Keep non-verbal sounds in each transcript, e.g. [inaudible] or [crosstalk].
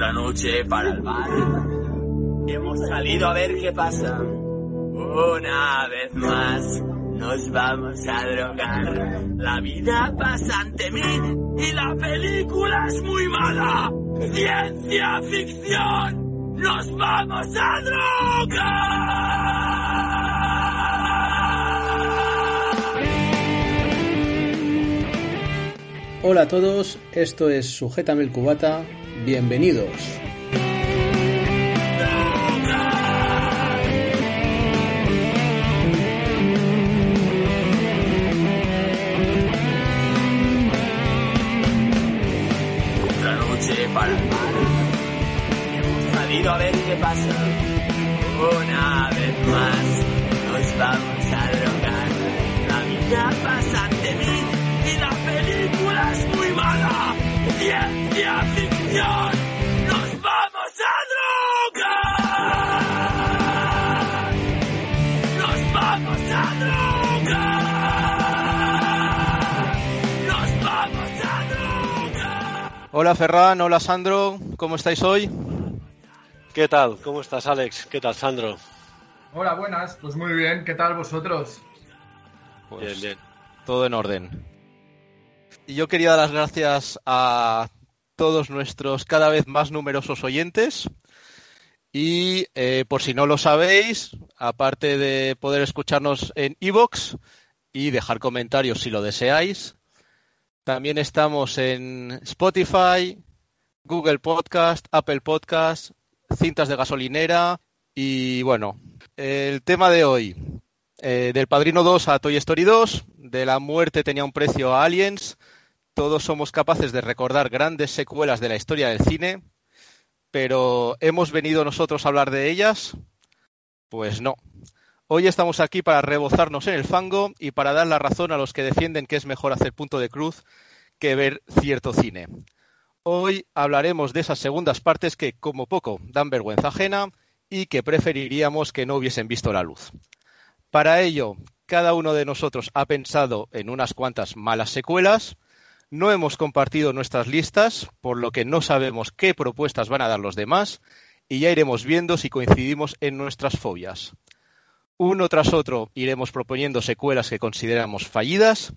Otra noche para el bar. Hemos salido a ver qué pasa. Una vez más nos vamos a drogar. La vida pasa ante mí y la película es muy mala. Ciencia ficción. Nos vamos a drogar. Hola a todos, esto es Sujétame el Cubata, bienvenidos. Otra noche para el. Hemos a ver qué pasa. Una vez más nos vamos a drogar. La vida pasa ante mí y la película es muy mala. Ciencia Hola Ferran, hola Sandro, ¿cómo estáis hoy? ¿Qué tal? ¿Cómo estás, Alex? ¿Qué tal, Sandro? Hola, buenas. Pues muy bien. ¿Qué tal vosotros? Pues Bien, bien. todo en orden. Y yo quería dar las gracias a todos nuestros cada vez más numerosos oyentes. Y eh, por si no lo sabéis, aparte de poder escucharnos en iVoox y dejar comentarios si lo deseáis, también estamos en Spotify, Google Podcast, Apple Podcast, cintas de gasolinera y bueno, el tema de hoy, eh, del Padrino 2 a Toy Story 2, de la muerte tenía un precio a Aliens, todos somos capaces de recordar grandes secuelas de la historia del cine, pero ¿hemos venido nosotros a hablar de ellas? Pues no. Hoy estamos aquí para rebozarnos en el fango y para dar la razón a los que defienden que es mejor hacer punto de cruz que ver cierto cine. Hoy hablaremos de esas segundas partes que, como poco, dan vergüenza ajena y que preferiríamos que no hubiesen visto la luz. Para ello, cada uno de nosotros ha pensado en unas cuantas malas secuelas, no hemos compartido nuestras listas, por lo que no sabemos qué propuestas van a dar los demás, y ya iremos viendo si coincidimos en nuestras fobias. Uno tras otro iremos proponiendo secuelas que consideramos fallidas,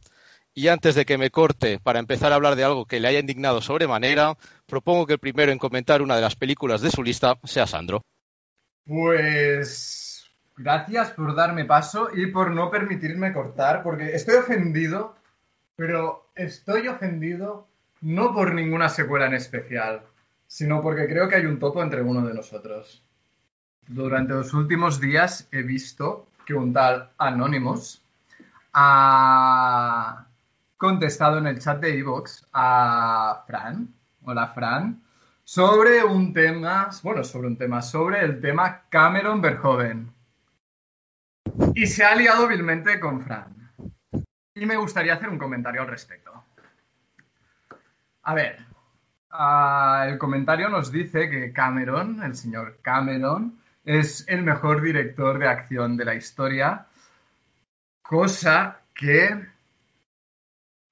y antes de que me corte para empezar a hablar de algo que le haya indignado sobremanera, propongo que el primero en comentar una de las películas de su lista sea Sandro. Pues gracias por darme paso y por no permitirme cortar, porque estoy ofendido, pero estoy ofendido no por ninguna secuela en especial, sino porque creo que hay un topo entre uno de nosotros. Durante los últimos días he visto que un tal Anonymous ha contestado en el chat de Evox a Fran, hola Fran, sobre un tema, bueno, sobre un tema, sobre el tema Cameron Verhoeven. Y se ha liado vilmente con Fran. Y me gustaría hacer un comentario al respecto. A ver, ah, el comentario nos dice que Cameron, el señor Cameron, es el mejor director de acción de la historia, cosa que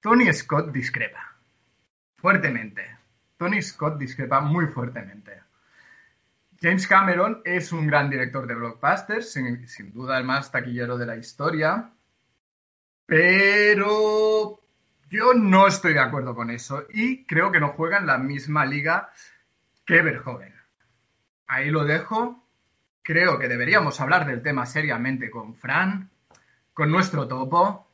Tony Scott discrepa fuertemente. Tony Scott discrepa muy fuertemente. James Cameron es un gran director de blockbusters, sin, duda el más taquillero de la historia, pero yo no estoy de acuerdo con eso y creo que no juega en la misma liga que Verhoeven. Ahí lo dejo. Creo que deberíamos hablar del tema seriamente con Fran, con nuestro topo.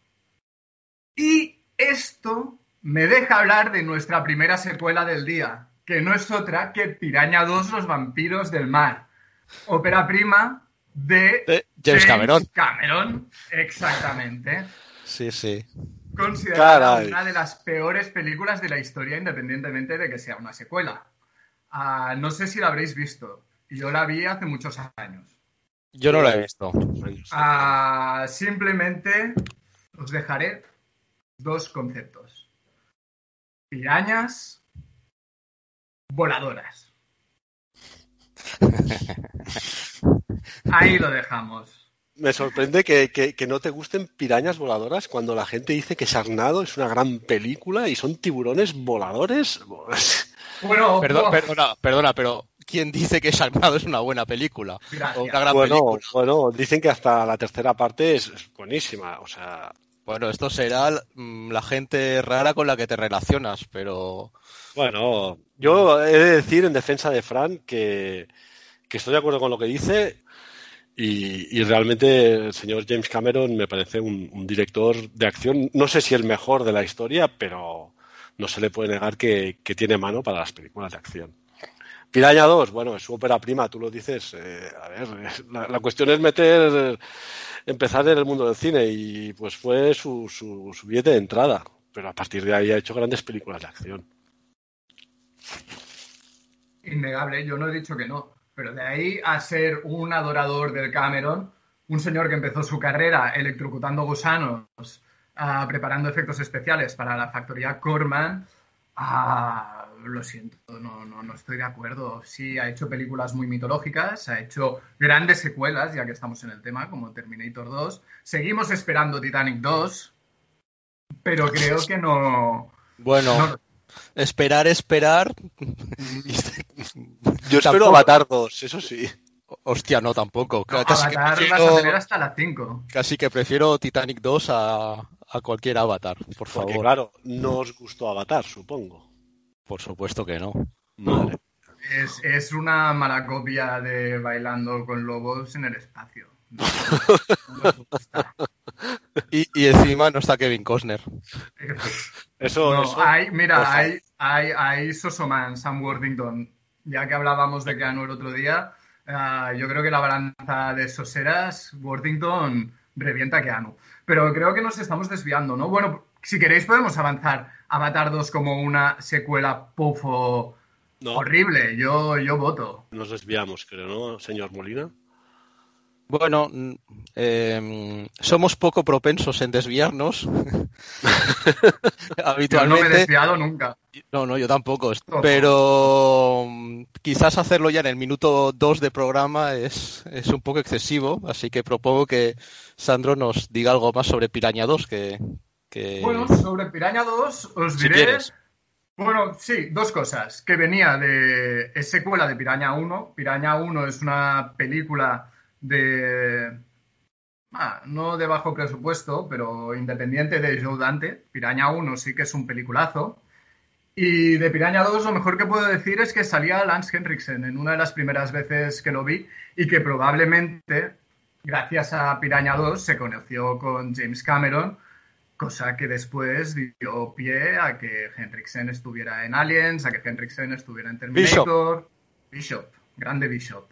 Y esto me deja hablar de nuestra primera secuela del día, que no es otra que Piraña 2, los vampiros del mar. Ópera prima de, De James Cameron. Cameron, exactamente. Sí, sí. Considerada Caray. una de las peores películas de la historia, independientemente de que sea una secuela. Ah, no sé si la habréis visto. Yo la vi hace muchos años. Yo no la he visto. Ah, simplemente os dejaré dos conceptos. Pirañas voladoras. [laughs] Ahí lo dejamos. me sorprende que, que- que no te gusten pirañas voladoras cuando la gente dice que Sarnado es una gran película y son tiburones voladores. Bueno, Perdón- oh, perdona, perdona, pero ¿quién dice que Sharknado es una buena película? O una gran Bueno, película. bueno, dicen que hasta la tercera parte es, buenísima. O sea, Bueno, esto será mm, la gente rara con la que te relacionas, pero bueno, yo he de decir en defensa de Fran que, que estoy de acuerdo con lo que dice y, y realmente el señor James Cameron me parece un, un director de acción, no sé si el mejor de la historia, pero no se le puede negar que, que tiene mano para las películas de acción. Piraña 2, bueno, es su ópera prima, tú lo dices. eh, a ver, [laughs] la, cuestión es meter, empezar en el mundo del cine y pues fue su, su, su billete de entrada. Pero a partir de ahí ha hecho grandes películas de acción. innegable, yo no he dicho que no. Pero de ahí a ser un adorador del Cameron, un señor que empezó su carrera electrocutando gusanos, ah, preparando efectos especiales para la factoría Corman, ah, lo siento, no, no, no estoy de acuerdo. Sí, ha hecho películas muy mitológicas, ha hecho grandes secuelas, ya que estamos en el tema, como Terminator 2. Seguimos esperando Titanic 2, pero creo que no... bueno, no- esperar, esperar. Yo espero Tampoco- Avatar 2, eso sí. Hostia, no tampoco. no, casi, que Avatar vas a tener hasta las 5. casi que prefiero Titanic 2 a, a cualquier Avatar, por favor. Porque claro, no os gustó Avatar, supongo. Por supuesto que no. Madre. Es, es una mala copia de Bailando con Lobos en el espacio. No. Y, y encima no está Kevin Costner. Eso, No, eso- hay, mira, hay, hay, hay Sosoman, Sam Worthington. Ya que hablábamos de Keanu el otro día, ah, yo creo que la balanza de Soseras, Worthington revienta a Keanu. Pero creo que nos estamos desviando, ¿no? Bueno, si queréis podemos avanzar Avatar 2 como una secuela pufo no, horrible. Yo, yo voto. nos desviamos, creo, ¿no, señor Molina? Bueno, mm, em, somos poco propensos en desviarnos. [laughs] Yo no me he Habitualmente. desviado nunca. No, no, yo tampoco. Pero mm, quizás hacerlo ya en el minuto 2 de programa es, es un poco excesivo, así que propongo que Sandro nos diga algo más sobre Piraña 2, que, que- Bueno, sobre Piraña 2 os diré... Bueno, sí, dos cosas. Que venía de. Es secuela de Piraña 1. Piraña 1 es una película de. ah, no de bajo presupuesto, pero independiente de Joe Dante. Piraña 1 sí que es un peliculazo. Y de Piraña 2 lo mejor que puedo decir es que salía Lance Henriksen en una de las primeras veces que lo vi y que probablemente, gracias a Piraña 2, se conoció con James Cameron cosa que después dio pie a que Henriksen estuviera en Aliens, a que Henriksen estuviera en Terminator. Bishop, grande Bishop.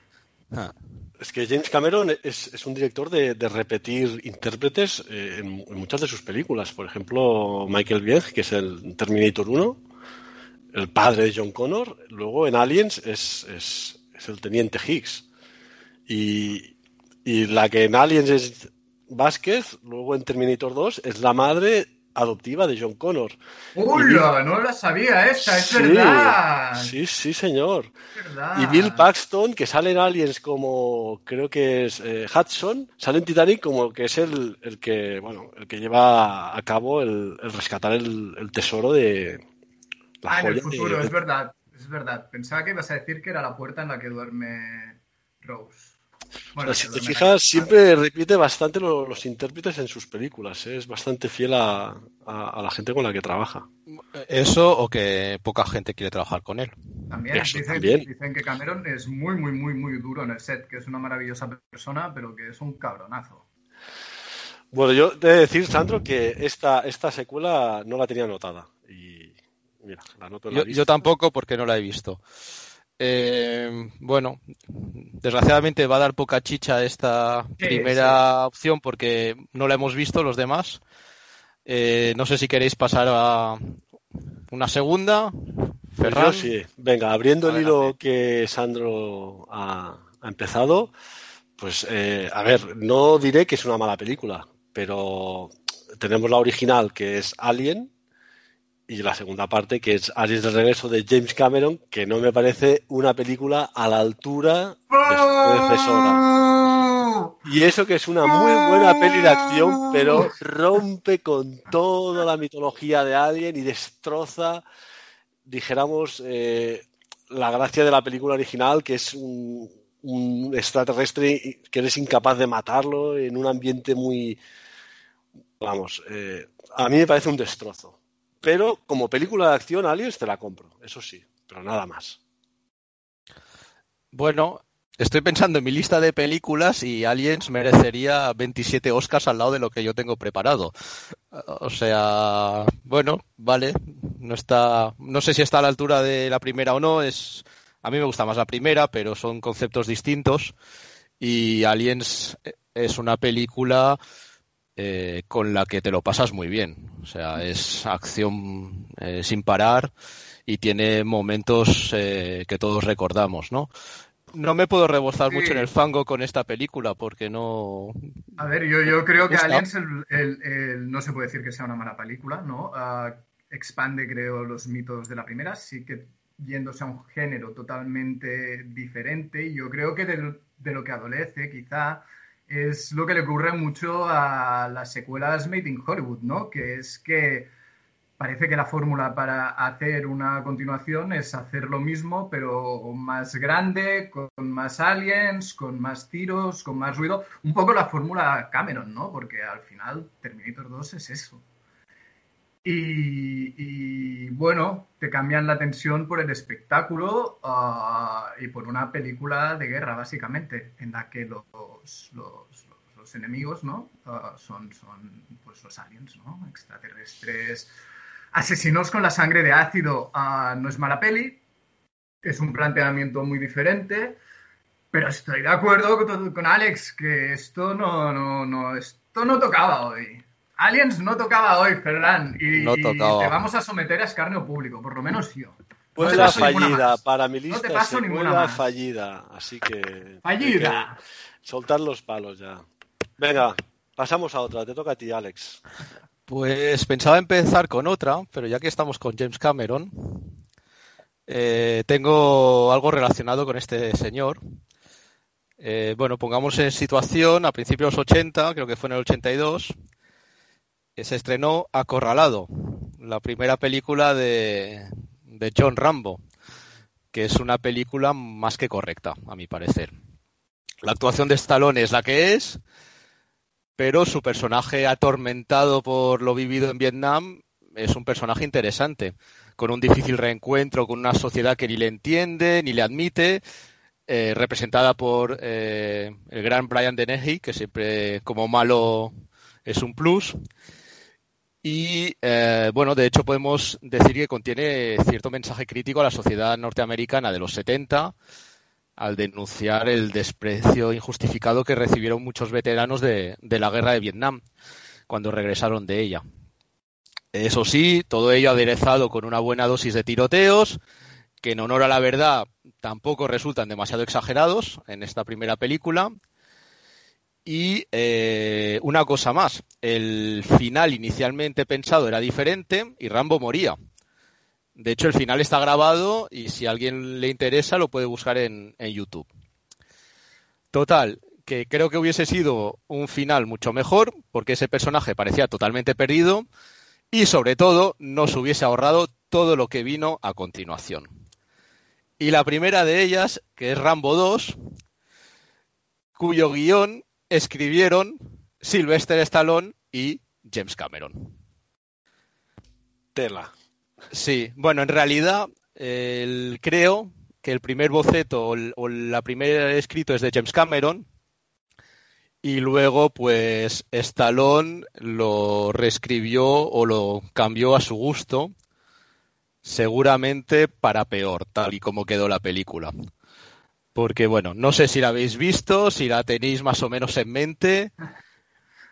Ah, Es que James Cameron es, es un director de, de repetir intérpretes eh, en, en muchas de sus películas. Por ejemplo, Michael Biehn, que es el Terminator 1, el padre de John Connor. Luego en Aliens es, es- es el teniente Higgs. Y, y la que en Aliens es Vázquez, luego en Terminator 2 es la madre adoptiva de John Connor. ¡Hola! No la sabía esa, es Sí, verdad. Sí, sí, señor. Y Bill Paxton, que sale en Aliens como, creo que es eh, Hudson, sale en Titanic como que es el, el que, bueno, el que lleva a cabo el, el rescatar el, el tesoro de la Ah, en el joya futuro, de- es verdad. Es verdad. Pensaba que ibas a decir que era la puerta en la que duerme Rose. O sea, si te fijas, siempre repite bastante lo- los intérpretes en sus películas. ¿eh? Es bastante fiel a, a- a la gente con la que trabaja. Eso o que poca gente quiere trabajar con él. También, Eso dicen, también. dicen que Cameron es muy, muy, muy, muy duro en el set, que es una maravillosa persona, pero que es un cabronazo. Bueno, yo he de decir, Sandro, que esta, esta secuela no la tenía anotada. Y mira, la anoto en la Yo, yo tampoco porque no la he visto. Eh, bueno, desgraciadamente va a dar poca chicha esta Sí, primera opción porque no la hemos visto los demás. Eh, no sé si queréis pasar a una segunda. Pues Ferran. yo sí. Venga, abriendo el hilo que Sandro ha, ha empezado, pues eh, a ver, no diré que es una mala película, pero tenemos la original que es Alien y la segunda parte que es Aliens de regreso de James Cameron, que no me parece una película a la altura de su predecesora. Y eso que es una muy buena peli de acción, pero rompe con toda la mitología de Alien y destroza, dijéramos, eh, la gracia de la película original, que es un, un extraterrestre que eres incapaz de matarlo en un ambiente muy... Vamos, eh, a mí me parece un destrozo. Pero como película de acción, Aliens te la compro, eso sí, pero nada más. Bueno, estoy pensando en mi lista de películas y Aliens merecería 27 Oscars al lado de lo que yo tengo preparado. O sea, bueno, vale, no está, no sé si está a la altura de la primera o no, es a mí me gusta más la primera, pero son conceptos distintos y Aliens es una película eh, con la que te lo pasas muy bien. O sea, es acción eh, sin parar y tiene momentos eh, que todos recordamos, ¿no? No me puedo rebozar Sí. mucho en el fango con esta película porque no. A ver, yo, yo creo que. Aliens el- el- el- no se puede decir que sea una mala película, ¿no? Ah, expande, creo, los mitos de la primera, sí que yéndose a un género totalmente diferente. Y yo creo que de, de lo que adolece, quizá, es lo que le ocurre mucho a las secuelas Made in Hollywood, ¿no? Que es que parece que la fórmula para hacer una continuación es hacer lo mismo, pero más grande, con más aliens, con más tiros, con más ruido. Un poco la fórmula Cameron, ¿no? Porque al final Terminator 2 es eso. Y, bueno, te cambian la tensión por el espectáculo ah, y por una película de guerra, básicamente, en la que los- los enemigos, ¿no? Ah, son, son pues los aliens, ¿no? Extraterrestres, asesinos con la sangre de ácido. Ah, no es mala peli, es un planteamiento muy diferente, pero estoy de acuerdo con, con Alex que esto no, no, no, esto no tocaba hoy. Aliens no tocaba hoy, Ferran, y, No y tocaba. te vamos a someter a escarnio público, por lo menos yo. No Puebla ninguna fallida, para mi No te lista paso ninguna más. fallida, así que... ¡Fallida! que Soltar los palos ya. Venga, pasamos a otra, te toca a ti, Alex. Pues pensaba empezar con otra, pero ya que estamos con James Cameron, eh, tengo algo relacionado con este señor. Eh, bueno, pongamos en situación, a principios de los 80, creo que fue en el 82, que se estrenó Acorralado, la primera película de, de John Rambo, que es una película más que correcta, a mi parecer. La actuación de Stallone es la que es, pero su personaje atormentado por lo vivido en Vietnam es un personaje interesante, con un difícil reencuentro con una sociedad que ni le entiende ni le admite, eh, representada por eh, el gran Brian Dennehy, que siempre como malo es un plus. Y eh, bueno, de hecho podemos decir que contiene cierto mensaje crítico a la sociedad norteamericana de los 70 al denunciar el desprecio injustificado que recibieron muchos veteranos de, de la guerra de Vietnam cuando regresaron de ella. Eso sí, todo ello aderezado con una buena dosis de tiroteos, que en honor a la verdad tampoco resultan demasiado exagerados en esta primera película. Y eh, una cosa más, el final inicialmente pensado era diferente y Rambo moría. De hecho, el final está grabado y si a alguien le interesa lo puede buscar en, en YouTube. Total, que creo que hubiese sido un final mucho mejor porque ese personaje parecía totalmente perdido y sobre todo no se hubiese ahorrado todo lo que vino a continuación. Y la primera de ellas, que es Rambo 2, cuyo guion escribieron Sylvester Stallone y James Cameron. Tela. Sí, bueno, en realidad el- creo que el primer boceto o, el- o la primera escrito es de James Cameron y luego pues Stallone lo reescribió o lo cambió a su gusto, seguramente para peor, tal y como quedó la película. Porque bueno, no sé si la habéis visto, si la tenéis más o menos en mente,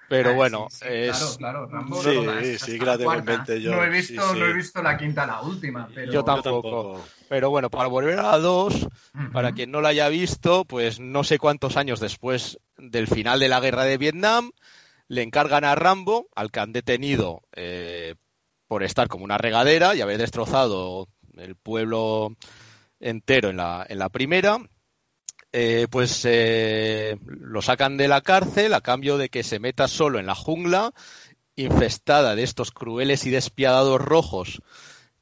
pero Ah, bueno, sí, sí, es... Claro, claro, Rambo Sí, no, sí, que la tengo en mente yo, No he visto, sí, no he visto la quinta, la última, pero... Yo tampoco. tampoco. Pero bueno, para volver a la 2, Ujú. Para quien no la haya visto, pues no sé cuántos años después del final de la guerra de Vietnam, le encargan a Rambo, al que han detenido eh, por estar como una regadera y haber destrozado el pueblo entero en la, en la primera, eh, pues eh, lo sacan de la cárcel a cambio de que se meta solo en la jungla infestada de estos crueles y despiadados rojos,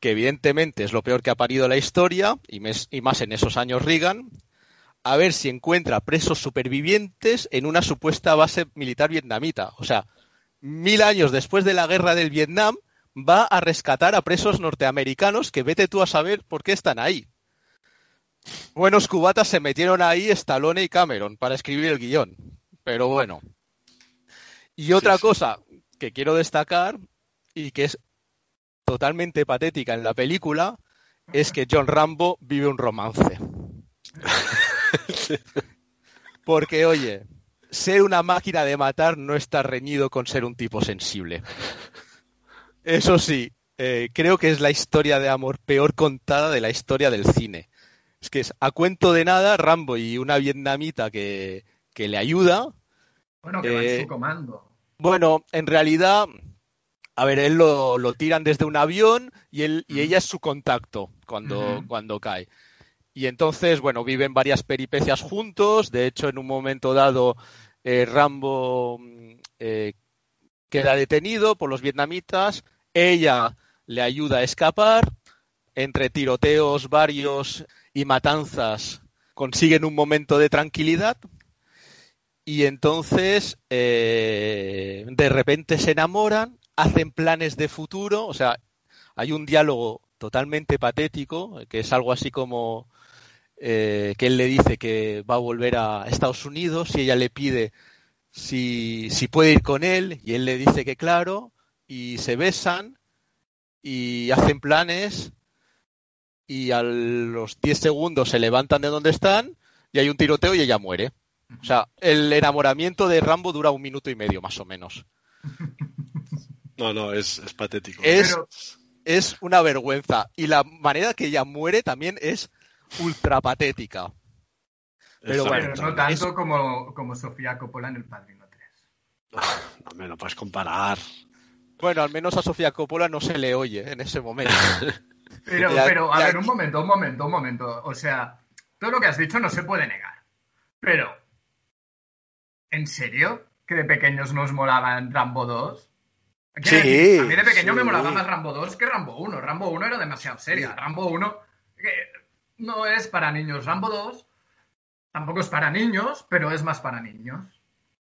que evidentemente es lo peor que ha parido la historia, y, y más en esos años Reagan, a ver si encuentra presos supervivientes en una supuesta base militar vietnamita. O sea, mil años después de la guerra del Vietnam, va a rescatar a presos norteamericanos que vete tú a saber por qué están ahí. Buenos cubatas se metieron ahí Stallone y Cameron para escribir el guion. Pero bueno. Y otra Sí, sí. cosa que quiero destacar y que es totalmente patética en la película es que John Rambo vive un romance. [laughs] Porque, oye, ser una máquina de matar no está reñido con ser un tipo sensible. Eso sí, eh, creo que es la historia de amor peor contada de la historia del cine. Es que es a cuento de nada Rambo y una vietnamita que, que le ayuda. Bueno, que va en Eh, su comando. Bueno, en realidad, a ver, él lo, lo tiran desde un avión y, él, y ella es su contacto cuando, cuando cae. Y entonces, bueno, viven varias peripecias juntos. De hecho, en un momento dado, eh, Rambo mm, eh, queda detenido por los vietnamitas. Ella le ayuda a escapar. Entre tiroteos varios y matanzas consiguen un momento de tranquilidad. Y entonces, eh, de repente se enamoran, hacen planes de futuro. O sea, hay un diálogo totalmente patético, que es algo así como eh, que él le dice que va a volver a Estados Unidos y ella le pide si, si puede ir con él y él le dice que claro y se besan y hacen planes y a los 10 segundos se levantan de donde están y hay un tiroteo y ella muere. O sea, el enamoramiento de Rambo dura un minuto y medio más o menos. [laughs] No, no, es, es patético. Es, Pero- es una vergüenza. Y la manera que ella muere también es ultra patética. pero bueno, Pero no tanto como, como Sofía Coppola en El Padrino 3. No me lo puedes comparar. Bueno, al menos a Sofía Coppola no se le oye en ese momento. [laughs] Pero, pero, a ver, un momento, un momento, un momento. O sea, todo lo que has dicho no se puede negar. Pero, ¿en serio? ¿Que de pequeños nos molaban Rambo 2? Quiero Sí, a mí de pequeño me molaba más Rambo 2 que Rambo 1. Rambo 1 era demasiado seria. Sí. Rambo 1 que no es para niños. Rambo 2 tampoco es para niños, pero es más para niños.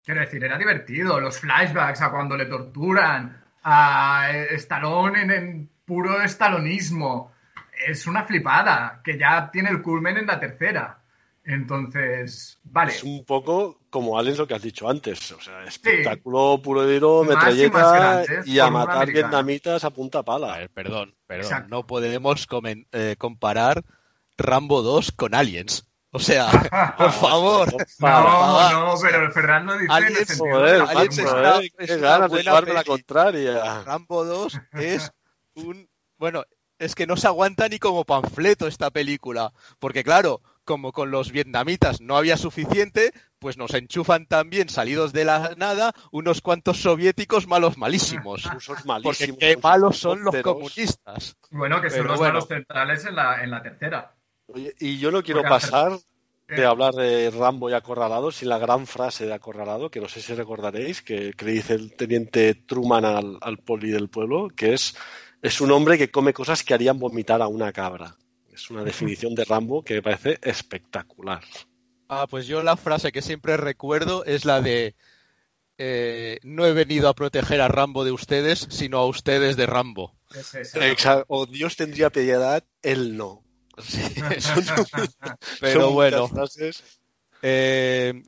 Quiero decir, era divertido. Los flashbacks a cuando le torturan, a Stallone en, en puro estalonismo. Es una flipada que ya tiene el culmen en la tercera. Entonces, vale. Es un poco como Alex lo que has dicho antes. O sea, espectáculo puro y duro, y metralleta grandes, y a matar vietnamitas a punta A pala. ver, perdón, perdón. Exacto. No podemos comen- eh, comparar Rambo 2 con Aliens. O sea, [laughs] por favor. No, Para- no, pero lo dice en el Aliens, sentido Joder, de la Aliens está- eh, es una buena la contraria. Rambo 2 es un... Bueno, es que no se aguanta ni como panfleto esta película. Porque claro, como con los vietnamitas no había suficiente, pues nos enchufan también, salidos de la nada, unos cuantos soviéticos malos malísimos. [laughs] Rusos Porque malísimos. qué malos son los comunistas. Bueno, que son los bueno. malos centrales en la, en la tercera. Oye, y yo no quiero Porque pasar Eh, de hablar de Rambo y Acorralado sin la gran frase de Acorralado, que no sé si recordaréis, que, que le dice el teniente Truman al, al poli del pueblo, que es, es un hombre que come cosas que harían vomitar a una cabra. Es una [laughs] definición de Rambo que me parece espectacular. Ah, pues yo la frase que siempre recuerdo es la de eh, no he venido a proteger a Rambo de ustedes, sino a ustedes de Rambo. es O Dios tendría piedad, él no. [laughs] Sí, [laughs] son- Son pero bueno, frases. eh,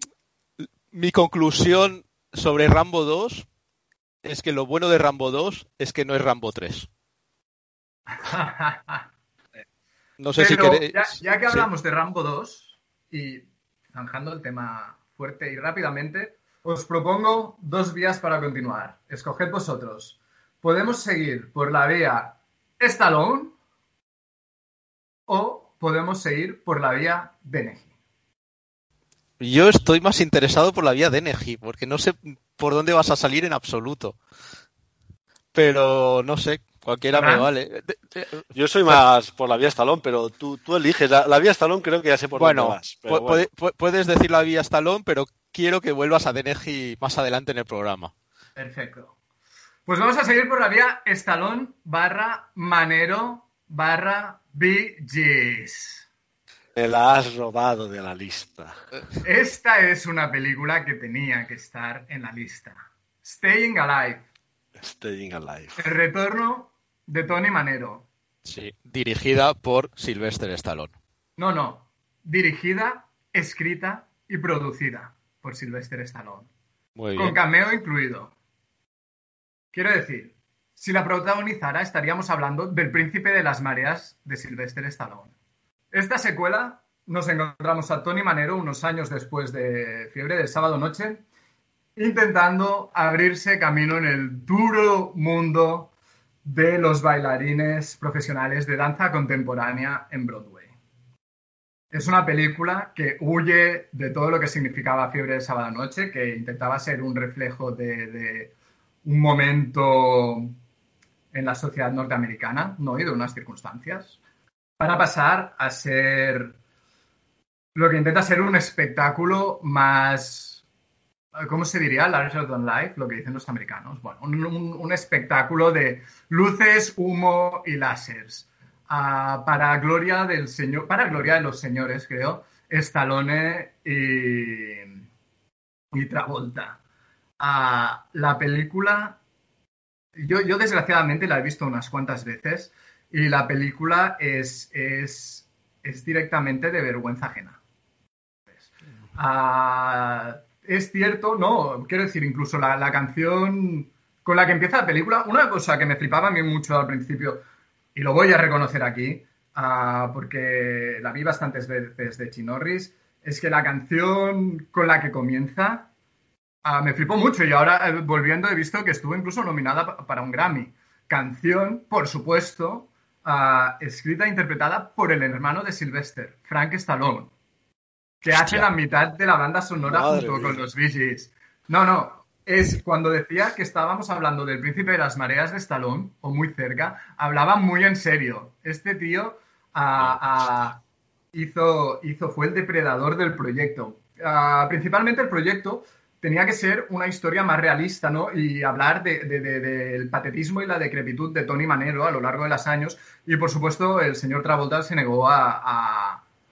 mi conclusión sobre Rambo 2 es que lo bueno de Rambo 2 es que no es Rambo 3. [laughs] No sé si Pero queréis. ya, ya que sí. hablamos de Rambo 2 y zanjando el tema fuerte y rápidamente, os propongo dos vías para continuar. Escoged vosotros. Podemos seguir por la vía Stallone o podemos seguir por la vía Dennehy. Yo estoy más interesado por la vía de Neji, porque no sé por dónde vas a salir en absoluto. Pero no sé, Cualquiera me ¿Fran? vale. De- de- Yo soy más por la vía Stallone, pero tú, tú eliges. La, la vía Stallone creo que ya sé por bueno, dónde vas. pero bueno. puede- pu- puedes decir la vía Stallone, pero quiero que vuelvas a Denegi más adelante en el programa. Perfecto. Pues vamos a seguir por la vía Estalón barra Manero barra Gees. Me la has robado de la lista. Esta es una película que tenía que estar en la lista. Staying Alive, Staying Alive. el retorno de Tony Manero. Sí, dirigida por Sylvester Stallone. No, no, dirigida, escrita y producida por Sylvester Stallone. Muy con bien. cameo incluido. Quiero decir, si la protagonizara estaríamos hablando del príncipe de las mareas de Sylvester Stallone. Esta secuela nos encontramos a Tony Manero unos años después de Fiebre del Sábado Noche, intentando abrirse camino en el duro mundo de los bailarines profesionales de danza contemporánea en Broadway. Es una película que huye de todo lo que significaba Fiebre de Sábado Noche, que intentaba ser un reflejo de, un momento en la sociedad norteamericana, ¿no? Y de unas circunstancias, para pasar a ser lo que intenta ser un espectáculo más, ¿cómo se diría? Larger than life, lo que dicen los americanos. Bueno, un, espectáculo de luces, humo y láseres. Ah, para gloria del señor, para gloria de los señores, creo, Stallone y, Travolta. Ah, la película, yo, desgraciadamente la he visto unas cuantas veces y la película es, directamente de vergüenza ajena. Ah, es cierto, no, quiero decir, incluso la, canción con la que empieza la película, una cosa que me flipaba a mí mucho al principio, y lo voy a reconocer aquí, ah, porque la vi bastantes veces de Chinorris, es que la canción con la que comienza ah, me flipó mucho y ahora eh, volviendo he visto que estuvo incluso nominada pa- para un Grammy. Canción, por supuesto, ah, escrita e interpretada por el hermano de Sylvester, Frank Stallone, que hace Hostia. la mitad de la banda sonora Madre junto con los Bee. No, no, es cuando decía que estábamos hablando del príncipe de las mareas de Stallone, o muy cerca, hablaba muy en serio. Este tío ah, ah, hizo, hizo, fue el depredador del proyecto. Ah, principalmente el proyecto tenía que ser una historia más realista, ¿no? Y hablar de- de- de- del patetismo y la decrepitud de Tony Manero a lo largo de los años. Y por supuesto, el señor Travolta se negó a, a-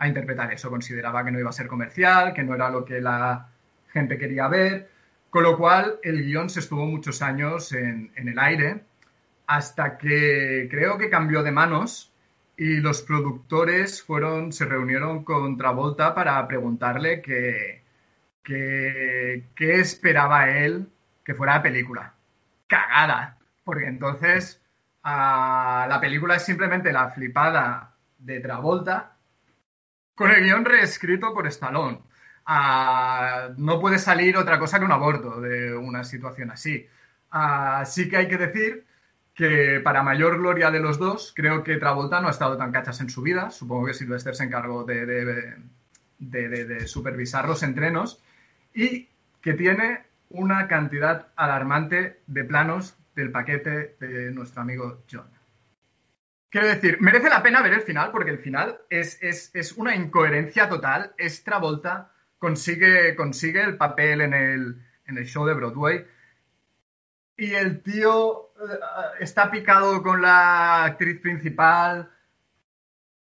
a interpretar eso. Consideraba que no iba a ser comercial, que no era lo que la gente quería ver. Con lo cual, el guion se estuvo muchos años en, el aire hasta que creo que cambió de manos y los productores fueron, se reunieron con Travolta para preguntarle qué esperaba él que fuera la película. Cagada, porque entonces ah, la película es simplemente la flipada de Travolta con el guion reescrito por Stallone. Ah, no puede salir otra cosa que un aborto de una situación así. Ah, sí que hay que decir que para mayor gloria de los dos, creo que Travolta no ha estado tan cachas en su vida. Supongo que Sylvester se encargó de supervisar los entrenos y que tiene una cantidad alarmante de planos del paquete de nuestro amigo John. Quiero decir, merece la pena ver el final porque el final es, es- es una incoherencia total. Es Travolta, consigue, consigue el papel en el, en el show de Broadway y el tío eh, está picado con la actriz principal.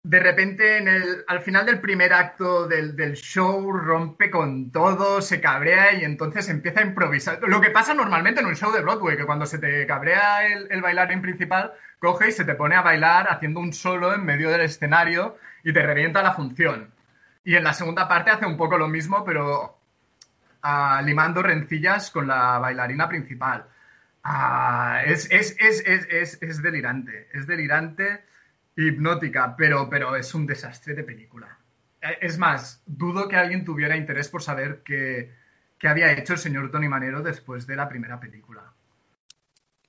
De repente, en el, al final del primer acto del, del show, rompe con todo, se cabrea y entonces empieza a improvisar. Lo que pasa normalmente en un show de Broadway, que cuando se te cabrea el, el bailarín principal, coge y se te pone a bailar haciendo un solo en medio del escenario y te revienta la función. Y en la segunda parte hace un poco lo mismo, pero ah, limando rencillas con la bailarina principal. Es, es, es, es delirante, es delirante, hipnótica, pero, pero es un desastre de película. Eh, Es más, dudo que alguien tuviera interés por saber qué, qué había hecho el señor Tony Manero después de la primera película.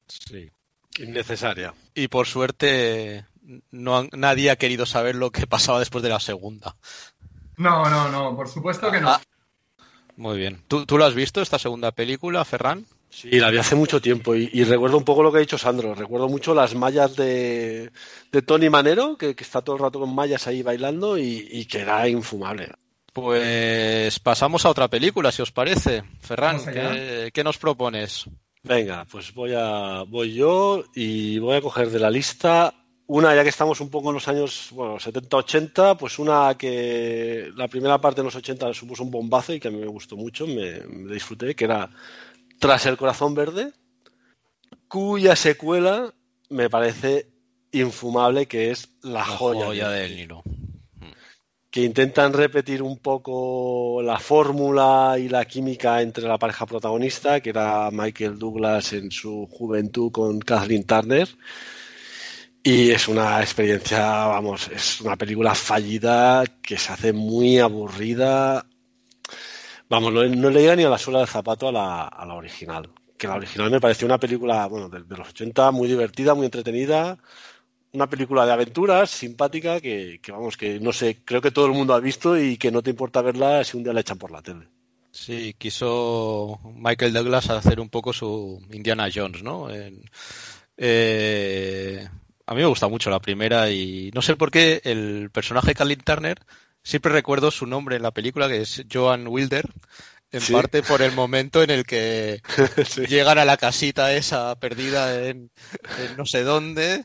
Sí. Innecesaria. Y por suerte, no nadie ha querido saber lo que pasaba después de la segunda. No, no, no, por supuesto que no. Ah, Muy bien. ¿Tú, tú lo has visto, esta segunda película, Ferran? Sí, la vi hace mucho tiempo y, y recuerdo un poco lo que ha dicho Sandro. Recuerdo mucho las mallas de, de Tony Manero, que, que está todo el rato con mallas ahí bailando y, y que era infumable. Pues pasamos a otra película, si os parece. Ferran, Vamos allá. ¿qué, qué nos propones? Venga, pues voy a voy yo y voy a coger de la lista una, ya que estamos un poco en los años bueno, 70-80, pues una que la primera parte de los 80 supuso un bombazo y que a mí me gustó mucho, me, me disfruté, que era Tras el corazón verde, cuya secuela me parece infumable, que es La, La joya, joya del del Nilo. que intentan repetir un poco la fórmula y la química entre la pareja protagonista, que era Michael Douglas en su juventud con Kathleen Turner. Y es una experiencia, vamos, es una película fallida que se hace muy aburrida. Vamos, no, no le llega ni a la suela del zapato a la, original. Que la original me pareció una película, bueno, de, los 80, muy divertida, muy entretenida. Una película de aventuras, simpática, que, que, vamos, que no sé, creo que todo el mundo ha visto y que no te importa verla si un día la echan por la tele. Sí, quiso Michael Douglas hacer un poco su Indiana Jones, ¿no? Eh, a mí me gusta mucho la primera y no sé por qué el personaje de Kathleen Turner siempre recuerdo su nombre en la película que es Joan Wilder, en Sí. parte por el momento en el que [laughs] Sí. llegan a la casita esa perdida en, en no sé dónde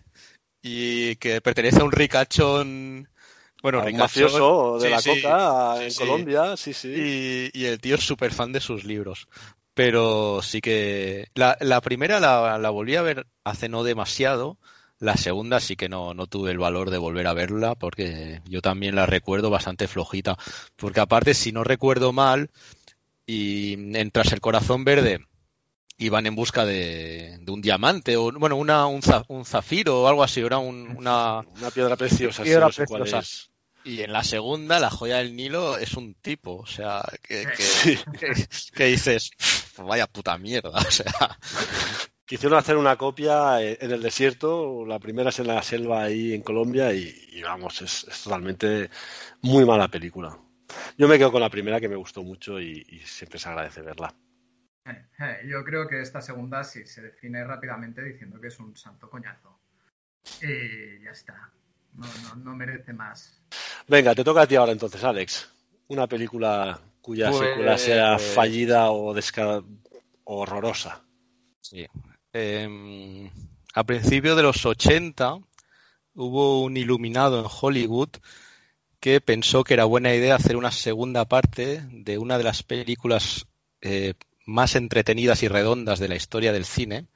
y que pertenece a un ricachón, bueno, A un ricachón, mafioso de sí, la coca en. Colombia, sí, sí. Y, y el tío es súper fan de sus libros. Pero sí que. La, la primera la, la volví a ver hace no demasiado. La segunda sí que no, no tuve el valor de volver a verla porque yo también la recuerdo bastante flojita. Porque aparte, si no recuerdo mal, y en Tras el Corazón Verde iban en busca de, de un diamante o bueno una, un, za- un zafiro o algo así era un- una Una piedra preciosa, sí, Piedra no sé cuál preciosa. es. y en la segunda la joya del Nilo es un tipo o sea que, que, [laughs] que- que dices "Pff, vaya puta mierda [laughs] o sea Quisieron hacer una copia eh, en el desierto, la primera es en la selva ahí en Colombia y, y vamos, es, es totalmente muy mala película. Yo me quedo con la primera que me gustó mucho y, y siempre se agradece verla. Eh, eh, Yo creo que esta segunda sí se define rápidamente diciendo que es un santo coñazo. Y ya está. No, no, no merece más. Venga, te toca a ti ahora entonces, Alex. Una película cuya Pues- secuela sea fallida o, desca- o horrorosa. sí. Em, a principios de los 80 hubo un iluminado en Hollywood que pensó que era buena idea hacer una segunda parte de una de las películas eh, más entretenidas y redondas de la historia del cine.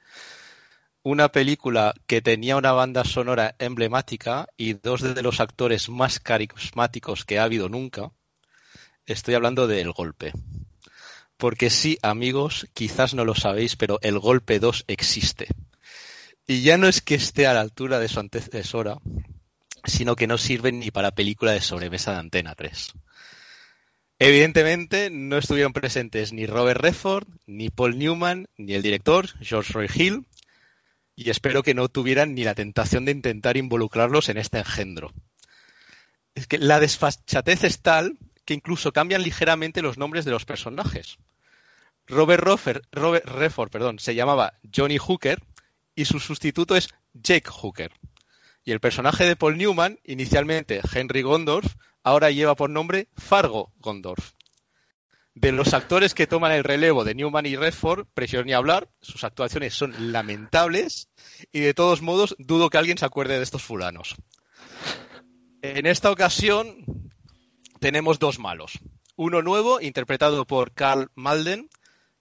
Una película que tenía una banda sonora emblemática y dos de los actores más carismáticos que ha habido nunca. Estoy hablando de El Golpe. Porque sí, amigos, quizás no lo sabéis, pero El Golpe 2 existe. Y ya no es que esté a la altura de su antecesora, sino que no sirve ni para película de sobremesa de Antena 3. Evidentemente no estuvieron presentes ni Robert Redford, ni Paul Newman, ni el director, George Roy Hill, y espero que no tuvieran ni la tentación de intentar involucrarlos en este engendro. Es que la desfachatez es tal que incluso cambian ligeramente los nombres de los personajes. Robert, Rofer- Robert Redford perdón, se llamaba Johnny Hooker y su sustituto es Jake Hooker. Y el personaje de Paul Newman, inicialmente Henry Gondorf, ahora lleva por nombre Fargo Gondorf. De los actores que toman el relevo de Newman y Redford, prefiero ni hablar, sus actuaciones son lamentables y de todos modos dudo que alguien se acuerde de estos fulanos. En esta ocasión tenemos dos malos. Uno nuevo, interpretado por Carl Malden,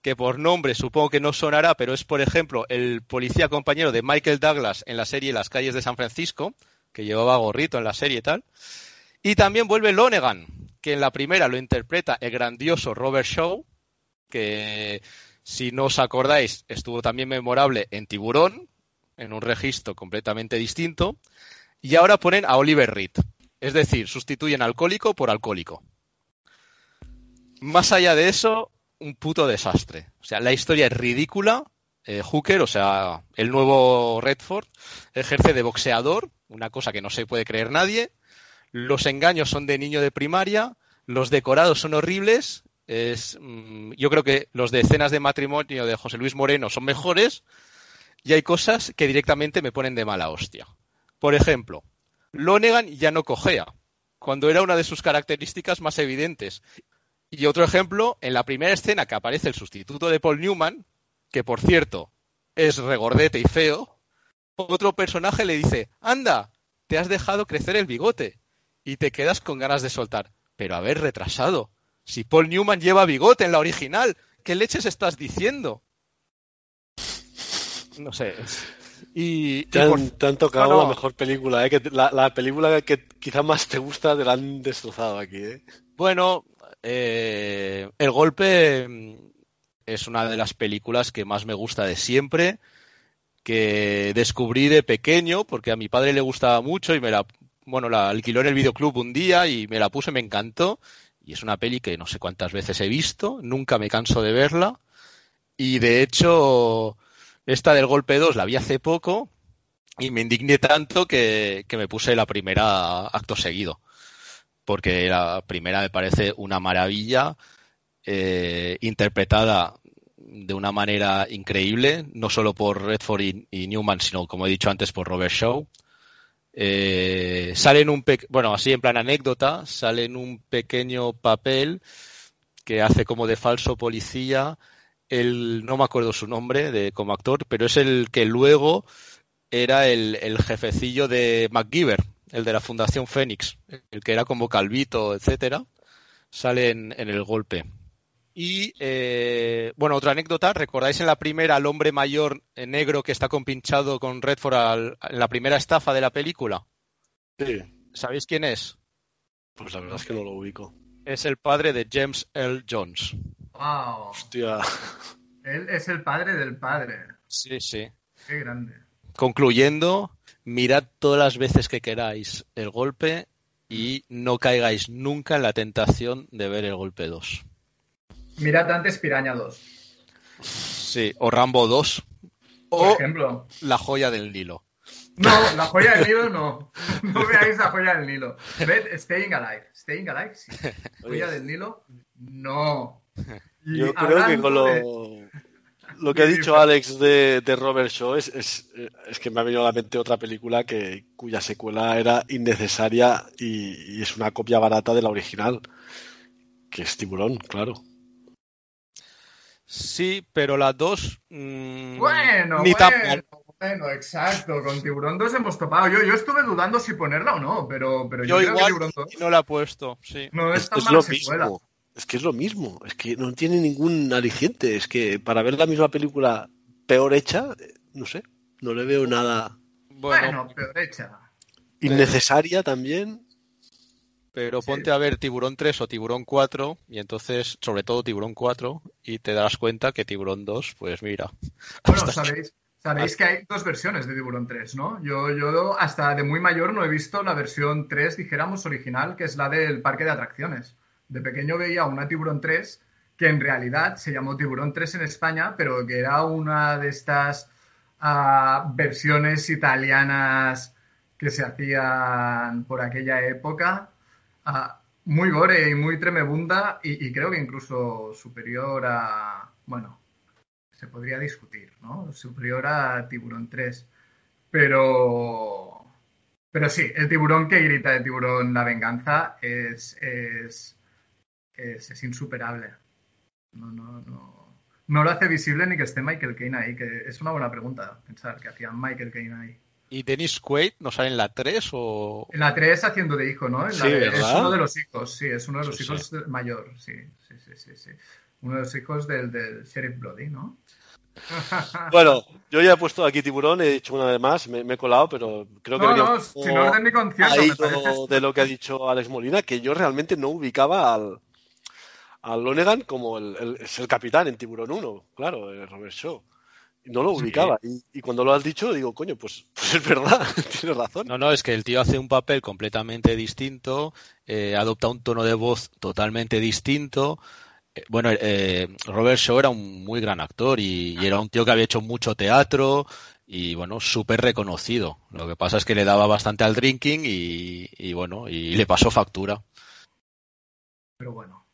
que por nombre supongo que no sonará, pero es, por ejemplo, el policía compañero de Michael Douglas en la serie Las calles de San Francisco, que llevaba gorrito en la serie y tal. Y también vuelve Lonegan, que en la primera lo interpreta el grandioso Robert Shaw, que si no os acordáis estuvo también memorable en Tiburón, en un registro completamente distinto. Y ahora ponen a Oliver Reed, es decir, sustituyen alcohólico por alcohólico. Más allá de eso, un puto desastre. O sea, la historia es ridícula. Eh, Hooker, o sea, el nuevo Redford, ejerce de boxeador, una cosa que no se puede creer nadie. Los engaños son de niño de primaria, los decorados son horribles Es, mm, yo creo que los de escenas de matrimonio de José Luis Moreno son mejores y hay cosas que directamente me ponen de mala hostia. Por ejemplo, Lonegan ya no cojea, cuando era una de sus características más evidentes. Y otro ejemplo, en la primera escena que aparece el sustituto de Paul Newman, que por cierto es regordete y feo, otro personaje le dice, anda, te has dejado crecer el bigote. Y te quedas con ganas de soltar. Pero haber retrasado. Si Paul Newman lleva bigote en la original, ¿qué leches estás diciendo? No sé. Y, Te y han, por- te han tocado No, no. la mejor película, ¿eh? Que la, la película que quizás más te gusta te la han destrozado aquí, ¿eh? Bueno, eh, El Golpe mm, es una de las películas que más me gusta de siempre, que descubrí de pequeño porque a mi padre le gustaba mucho y me la, bueno, la alquiló en el videoclub un día y me la puse, me encantó. Y es una peli que no sé cuántas veces he visto, nunca me canso de verla. Y de hecho, esta del Golpe 2 la vi hace poco y me indigné tanto que, que me puse la primera acto seguido porque la primera me parece una maravilla, eh, interpretada de una manera increíble, no solo por Redford y, y Newman, sino como he dicho antes por Robert Shaw. Eh, sale en un bueno, así en plan anécdota, sale en un pequeño papel que hace como de falso policía. El, no me acuerdo su nombre de, como actor, pero es el que luego era el, el jefecillo de MacGyver, el de la Fundación Fénix, el que era como calvito, etcétera, sale en, en el golpe. Y eh, bueno, otra anécdota, ¿recordáis en la primera al hombre mayor eh, negro que está compinchado con Redford al- en la primera estafa de la película? Sí, ¿Sabéis quién es? pues la verdad es que no lo ubico. Es el padre de James L. Jones. Wow. Hostia, Él es el padre del padre. Sí, sí. Qué grande. Concluyendo, mirad todas las veces que queráis el golpe y no caigáis nunca en la tentación de ver el golpe 2. Mirad antes Piraña 2, Sí, o Rambo 2 por o ejemplo. La joya del Nilo. No, la joya del Nilo no. No veáis la joya del Nilo. Ved Staying Alive. Staying Alive, sí. [laughs] Joya del Nilo, no. Y yo creo que con lo, de- lo que ha dicho. Alex de, de Robert Shaw es, es, es que me ha venido a la mente otra película que, cuya secuela era innecesaria y, y es una copia barata de la original, que es Tiburón, claro. Sí, pero la 2 mm, Bueno, ni tan bueno, mal. bueno, exacto. Con Tiburón 2 hemos topado. Yo, yo estuve dudando si ponerla o no, pero, pero yo, Yo creo que igual Tiburón 2 no la he puesto, sí. no es Es, tan es mala lo secuela. mismo. Es que es lo mismo. Es que no tiene ningún aliciente. Es que para ver la misma película peor hecha, no sé, no le veo nada Bueno, Bueno, peor hecha. innecesaria también. pero sí. ponte a ver Tiburón 3 o Tiburón 4 y entonces, sobre todo Tiburón 4 y te darás cuenta que Tiburón 2, pues mira. [laughs] Bueno, sabéis, sabéis que hay dos versiones de Tiburón 3, ¿no? Yo, yo hasta de muy mayor no he visto la versión 3, dijéramos, original, que es la del parque de atracciones. De pequeño veía una Tiburón 3 que en realidad se llamó Tiburón 3 en España, pero que era una de estas ah, versiones italianas que se hacían por aquella época. Ah, muy gore y muy tremebunda y, creo que incluso superior a, bueno, se podría discutir, ¿no? Superior a Tiburón 3. Pero, pero sí, el tiburón que grita de tiburón la venganza es, es, es insuperable. No, no, no, no lo hace visible ni que esté Michael Caine ahí, que es una buena pregunta pensar que hacía Michael Caine ahí. ¿Y Dennis Quaid no sale en la 3 o...? En la 3 haciendo de hijo, ¿no? En la es uno de los hijos, sí, es uno de los Sí, hijos de- mayor, sí, sí, sí, sí, sí. Uno de los hijos del, del Sheriff Bloody, ¿no? [laughs] Bueno, yo ya he puesto aquí tiburón, he dicho una vez más, me, me he colado, pero creo que No, no, sin orden ni concierto, me parece de lo que ha dicho Alex Molina, que yo realmente no ubicaba al, al Lonegan como el, el- es el capitán en Tiburón 1, claro, Robert Shaw. No lo Sí. ubicaba. Y, y cuando lo has dicho, digo, coño, pues, pues es verdad, [laughs] tienes razón. No, no, es que el tío hace un papel completamente distinto, eh, adopta un tono de voz totalmente distinto. Eh, bueno, eh, Robert Shaw era un muy gran actor y, y era un tío que había hecho mucho teatro y bueno, súper reconocido. Lo que pasa es que le daba bastante al drinking y, y bueno, y le pasó factura. Pero bueno.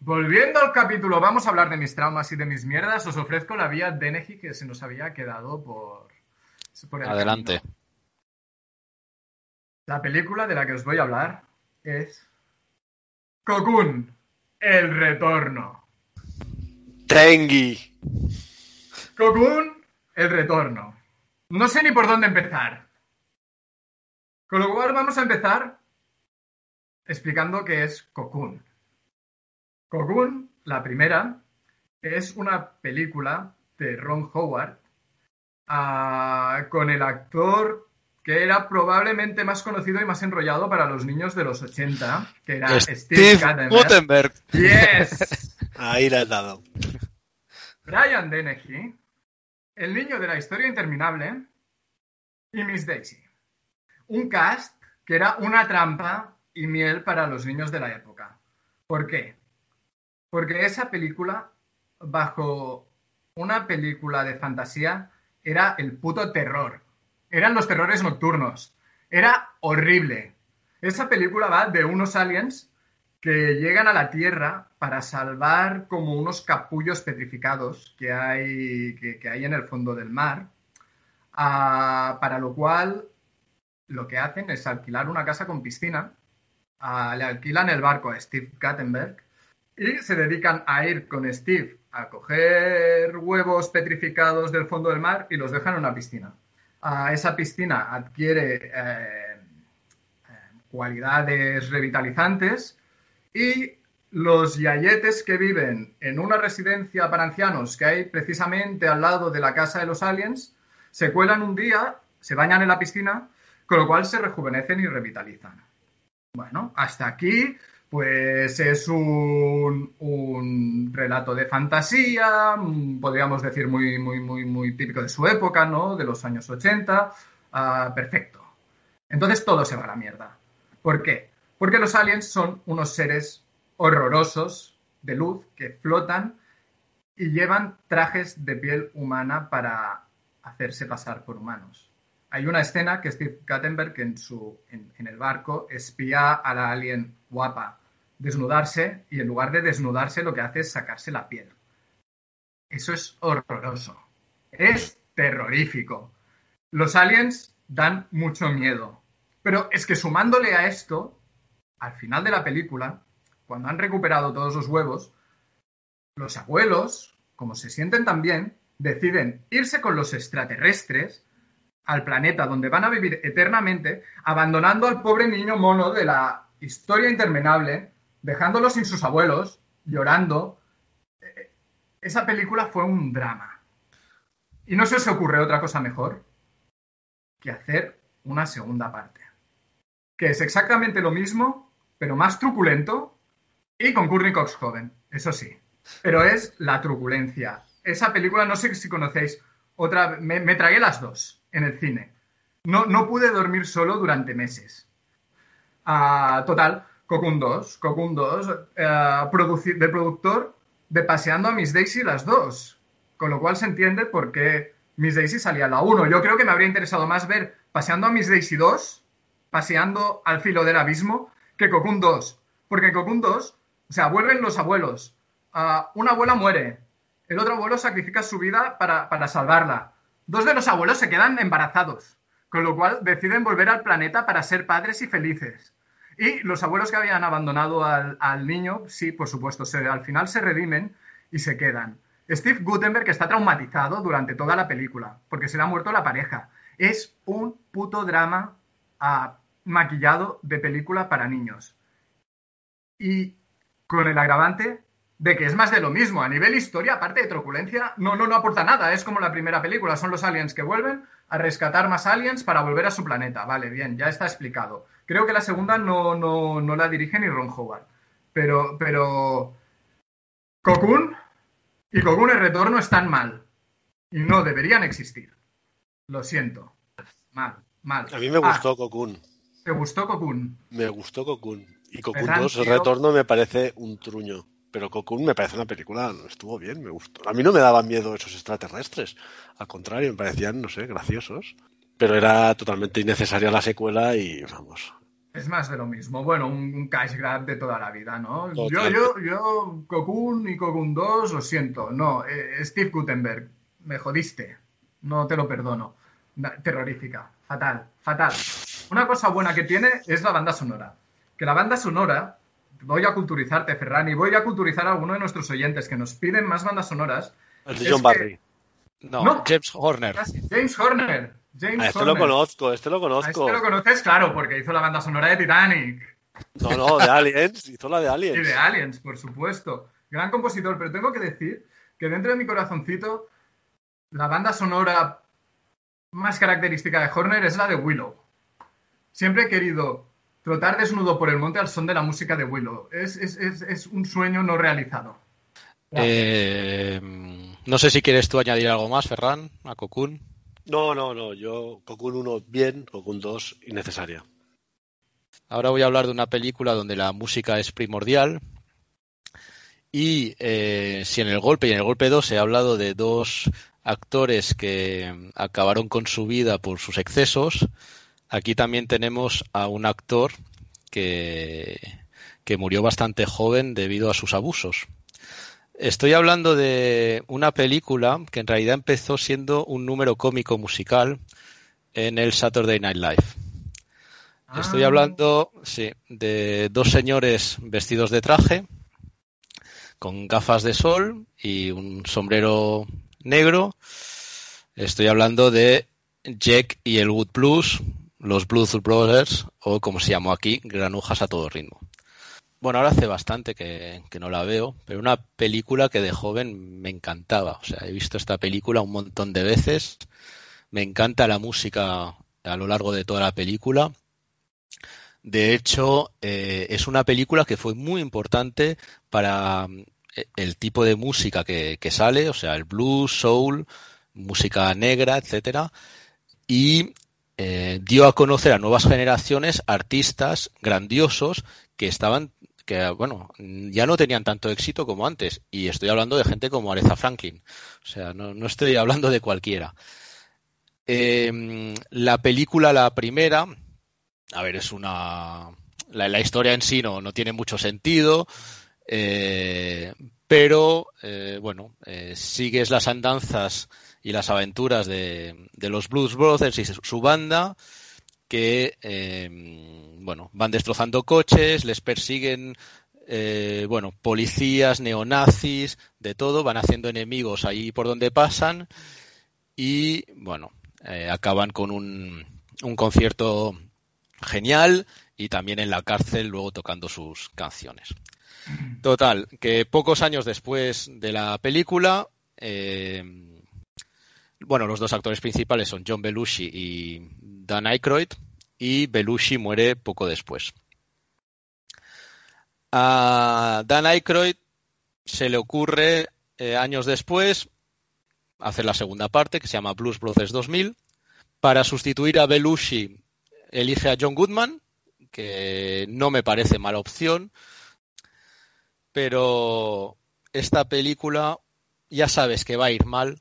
Volviendo al capítulo, vamos a hablar de mis traumas y de mis mierdas. Os ofrezco la vía Deneji que se nos había quedado por, por el Adelante. camino. La película de la que os voy a hablar es Cocoon, el retorno. Tengi. Cocoon, el retorno. No sé ni por dónde empezar. Con lo cual vamos a empezar explicando qué es Cocoon. Cocoon, la primera, es una película de Ron Howard ah, con el actor que era probablemente más conocido y más enrollado para los niños de los 80, que era Steve, Steve. Gutenberg. Yes. Ahí la has dado. Brian Dennehy, el niño de la historia interminable, y Miss Daisy. Un cast que era una trampa y miel para los niños de la época. ¿Por qué? Porque esa película, bajo una película de fantasía, era el puto terror. Eran los terrores nocturnos. Era horrible. Esa película va de unos aliens que llegan a la Tierra para salvar como unos capullos petrificados que hay, que, hay en el fondo del mar, ah, para lo cual lo que hacen es alquilar una casa con piscina, ah, le alquilan el barco a Steve Guttenberg y se dedican a ir con Steve a coger huevos petrificados del fondo del mar y los dejan en una piscina. Ah, esa piscina adquiere eh, eh, cualidades revitalizantes y los yayetes que viven en una residencia para ancianos que hay precisamente al lado de la casa de los aliens se cuelan un día, se bañan en la piscina, con lo cual se rejuvenecen y revitalizan. Bueno, hasta aquí, pues es un, un relato de fantasía, mm, podríamos decir muy, muy, muy, muy típico de su época, ¿no? De los años 80. Ah, perfecto. Entonces todo se va a la mierda. ¿Por qué? Porque los aliens son unos seres horrorosos de luz que flotan y llevan trajes de piel humana para hacerse pasar por humanos. Hay una escena que Steve Guttenberg en, su, en, en el barco espía a la alien guapa desnudarse y en lugar de desnudarse lo que hace es sacarse la piel. Eso es horroroso. Es terrorífico. Los aliens dan mucho miedo. Pero es que sumándole a esto, al final de la película, cuando han recuperado todos los huevos, los abuelos, como se sienten tan bien, deciden irse con los extraterrestres al planeta donde van a vivir eternamente, abandonando al pobre niño mono de la historia interminable, dejándolo sin sus abuelos, llorando. Eh, Esa película fue un drama. Y no se os ocurre otra cosa mejor que hacer una segunda parte, que es exactamente lo mismo, pero más truculento y con Courtney Cox joven, eso sí. Pero es la truculencia. Esa película, no sé si conocéis, otra, me, me tragué las dos en el cine. No, no pude dormir solo durante meses. Ah, total, Cocoon 2, Cocoon 2, eh, produci- de productor de Paseando a Miss Daisy las dos. Con lo cual se entiende por qué Miss Daisy salía la 1. Yo creo que me habría interesado más ver Paseando a Miss Daisy 2, Paseando al filo del abismo, que Cocoon 2. Porque en Cocoon 2, o sea, vuelven los abuelos. Ah, una abuela muere. El otro abuelo sacrifica su vida para, para salvarla. Dos de los abuelos se quedan embarazados. Con lo cual deciden volver al planeta para ser padres y felices. Y los abuelos que habían abandonado al, niño, sí, por supuesto, se, al final se redimen y se quedan. Steve Gutenberg está traumatizado durante toda la película, porque se le ha muerto la pareja. Es un puto drama ah, maquillado de película para niños. Y con el agravante de que es más de lo mismo. A nivel historia, aparte de truculencia, no, no, no aporta nada. Es como la primera película. Son los aliens que vuelven a rescatar más aliens para volver a su planeta. Vale, bien, ya está explicado. Creo que la segunda no, no, no la dirige ni Ron Howard. Pero, pero... Cocoon y Cocoon el retorno están mal. Y no deberían existir. Lo siento. Mal, mal. A mí me Ah, gustó Cocoon. ¿Te gustó Cocoon? Me gustó Cocoon. Y Cocoon Ferran, 2, el retorno, me parece un truño. Pero Cocoon me parece una película, estuvo bien, me gustó. A mí no me daban miedo esos extraterrestres. Al contrario, me parecían, no sé, graciosos. Pero era totalmente innecesaria la secuela y, vamos, Es más de lo mismo. Bueno, un, un cash grab de toda la vida, ¿no? Yo, Total. yo, yo, Cocoon y Cocoon 2, lo siento. No, eh, Steve Gutenberg, me jodiste. No te lo perdono. Terrorífica. Fatal, fatal. Una cosa buena que tiene es la banda sonora. Que la banda sonora, voy a culturizarte, Ferran, y voy a culturizar a alguno de nuestros oyentes que nos piden más bandas sonoras. El de John que- Barry. No, No. James Horner. Casi. James Horner. James A este Horner. lo conozco, este lo A conozco. este lo conoces, claro, porque hizo la banda sonora de Titanic. No, no, de Aliens, hizo la de [laughs] Y Aliens. de Aliens, por supuesto. Gran compositor, pero tengo que decir que dentro de mi corazoncito, la banda sonora más característica de Horner es la de Willow. Siempre he querido trotar desnudo por el monte al son de la música de Willow. Es, es- es- es un sueño no realizado. Eh, no sé si quieres tú añadir algo más, Ferran, a Cocoon. No, no, no, yo Cocoon 1 bien, Cocoon 2 innecesaria. Ahora voy a hablar de una película donde la música es primordial. Y eh, si en el golpe y en el golpe 2 se ha hablado de dos actores que acabaron con su vida por sus excesos, aquí también tenemos a un actor que, que murió bastante joven debido a sus abusos. Estoy hablando de una película que en realidad empezó siendo un número cómico musical en el Saturday Night Live. Estoy Ah, hablando, sí, de dos señores vestidos de traje, con gafas de sol y un sombrero negro. Estoy hablando de Jack y el Wood Blues, los Blues Brothers, o como se llamó aquí, Granujas a todo ritmo. Bueno, ahora hace bastante que, que no la veo, pero una película que de joven me encantaba. O sea, he visto esta película un montón de veces. Me encanta la música a lo largo de toda la película. De hecho, eh, es una película que fue muy importante para mm, el tipo de música que, que sale, o sea, el blues, soul, música negra, etcétera, y eh, dio a conocer a nuevas generaciones artistas grandiosos que estaban, que bueno, ya no tenían tanto éxito como antes, y estoy hablando de gente como Aretha Franklin, o sea, no, no estoy hablando de cualquiera. Eh, la película, la primera, a ver, es una. La, historia en sí no, no tiene mucho sentido, eh, pero eh, bueno, eh, sigues las andanzas y las aventuras de, los Blues Brothers y su banda, que eh, bueno, van destrozando coches, les persiguen. eh, bueno, policías, neonazis, de todo, van haciendo enemigos ahí por donde pasan y bueno, eh, acaban con un, un concierto genial y también en la cárcel luego tocando sus canciones. Total, que pocos años después de la película, bueno, los dos actores principales son John Belushi y Dan Aykroyd y Belushi muere poco después. A Dan Aykroyd se le ocurre eh, años después hacer la segunda parte que se llama Blues Brothers 2000 para sustituir a Belushi elige a John Goodman, que no me parece mala opción, pero esta película ya sabes que va a ir mal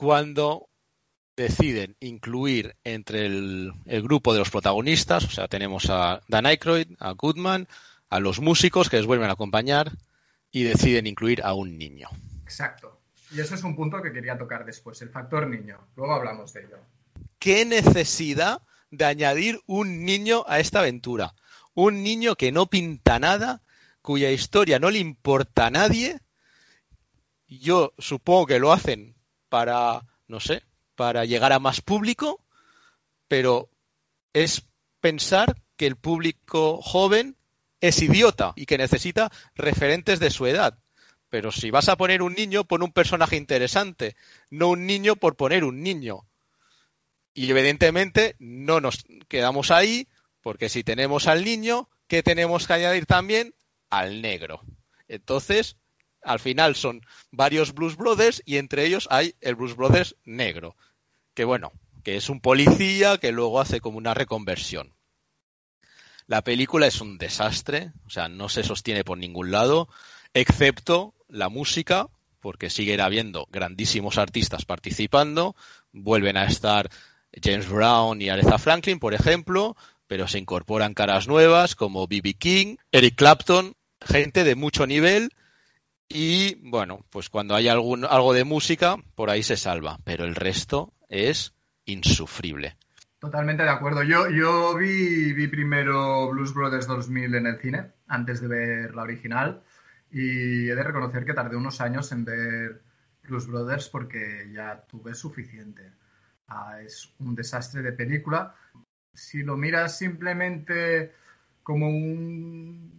cuando deciden incluir entre el, el, grupo de los protagonistas, o sea, tenemos a Dan Aykroyd, a Goodman, a los músicos que les vuelven a acompañar y deciden incluir a un niño. Exacto. Y ese es un punto que quería tocar después, el factor niño. Luego hablamos de ello. ¿Qué necesidad de añadir un niño a esta aventura? Un niño que no pinta nada, cuya historia no le importa a nadie. Yo supongo que lo hacen para, no sé, para llegar a más público, pero es pensar que el público joven es idiota y que necesita referentes de su edad. Pero si vas a poner un niño, pon un personaje interesante, no un niño por poner un niño. Y evidentemente no nos quedamos ahí, porque si tenemos al niño, ¿qué tenemos que añadir también? Al negro. Entonces, al final son varios Blues Brothers y entre ellos hay el Blues Brothers negro, que bueno, que es un policía que luego hace como una reconversión. La película es un desastre, o sea, no se sostiene por ningún lado, excepto la música, porque sigue habiendo grandísimos artistas participando, vuelven a estar James Brown y Aretha Franklin, por ejemplo, pero se incorporan caras nuevas como B.B. King, Eric Clapton, gente de mucho nivel y bueno, pues cuando hay algún, algo de música, por ahí se salva, pero el resto es insufrible. Totalmente de acuerdo. Yo, yo vi, vi primero Blues Brothers 2000 en el cine, antes de ver la original, y he de reconocer que tardé unos años en ver Blues Brothers porque ya tuve suficiente. Ah, es un desastre de película. Si lo miras simplemente como un-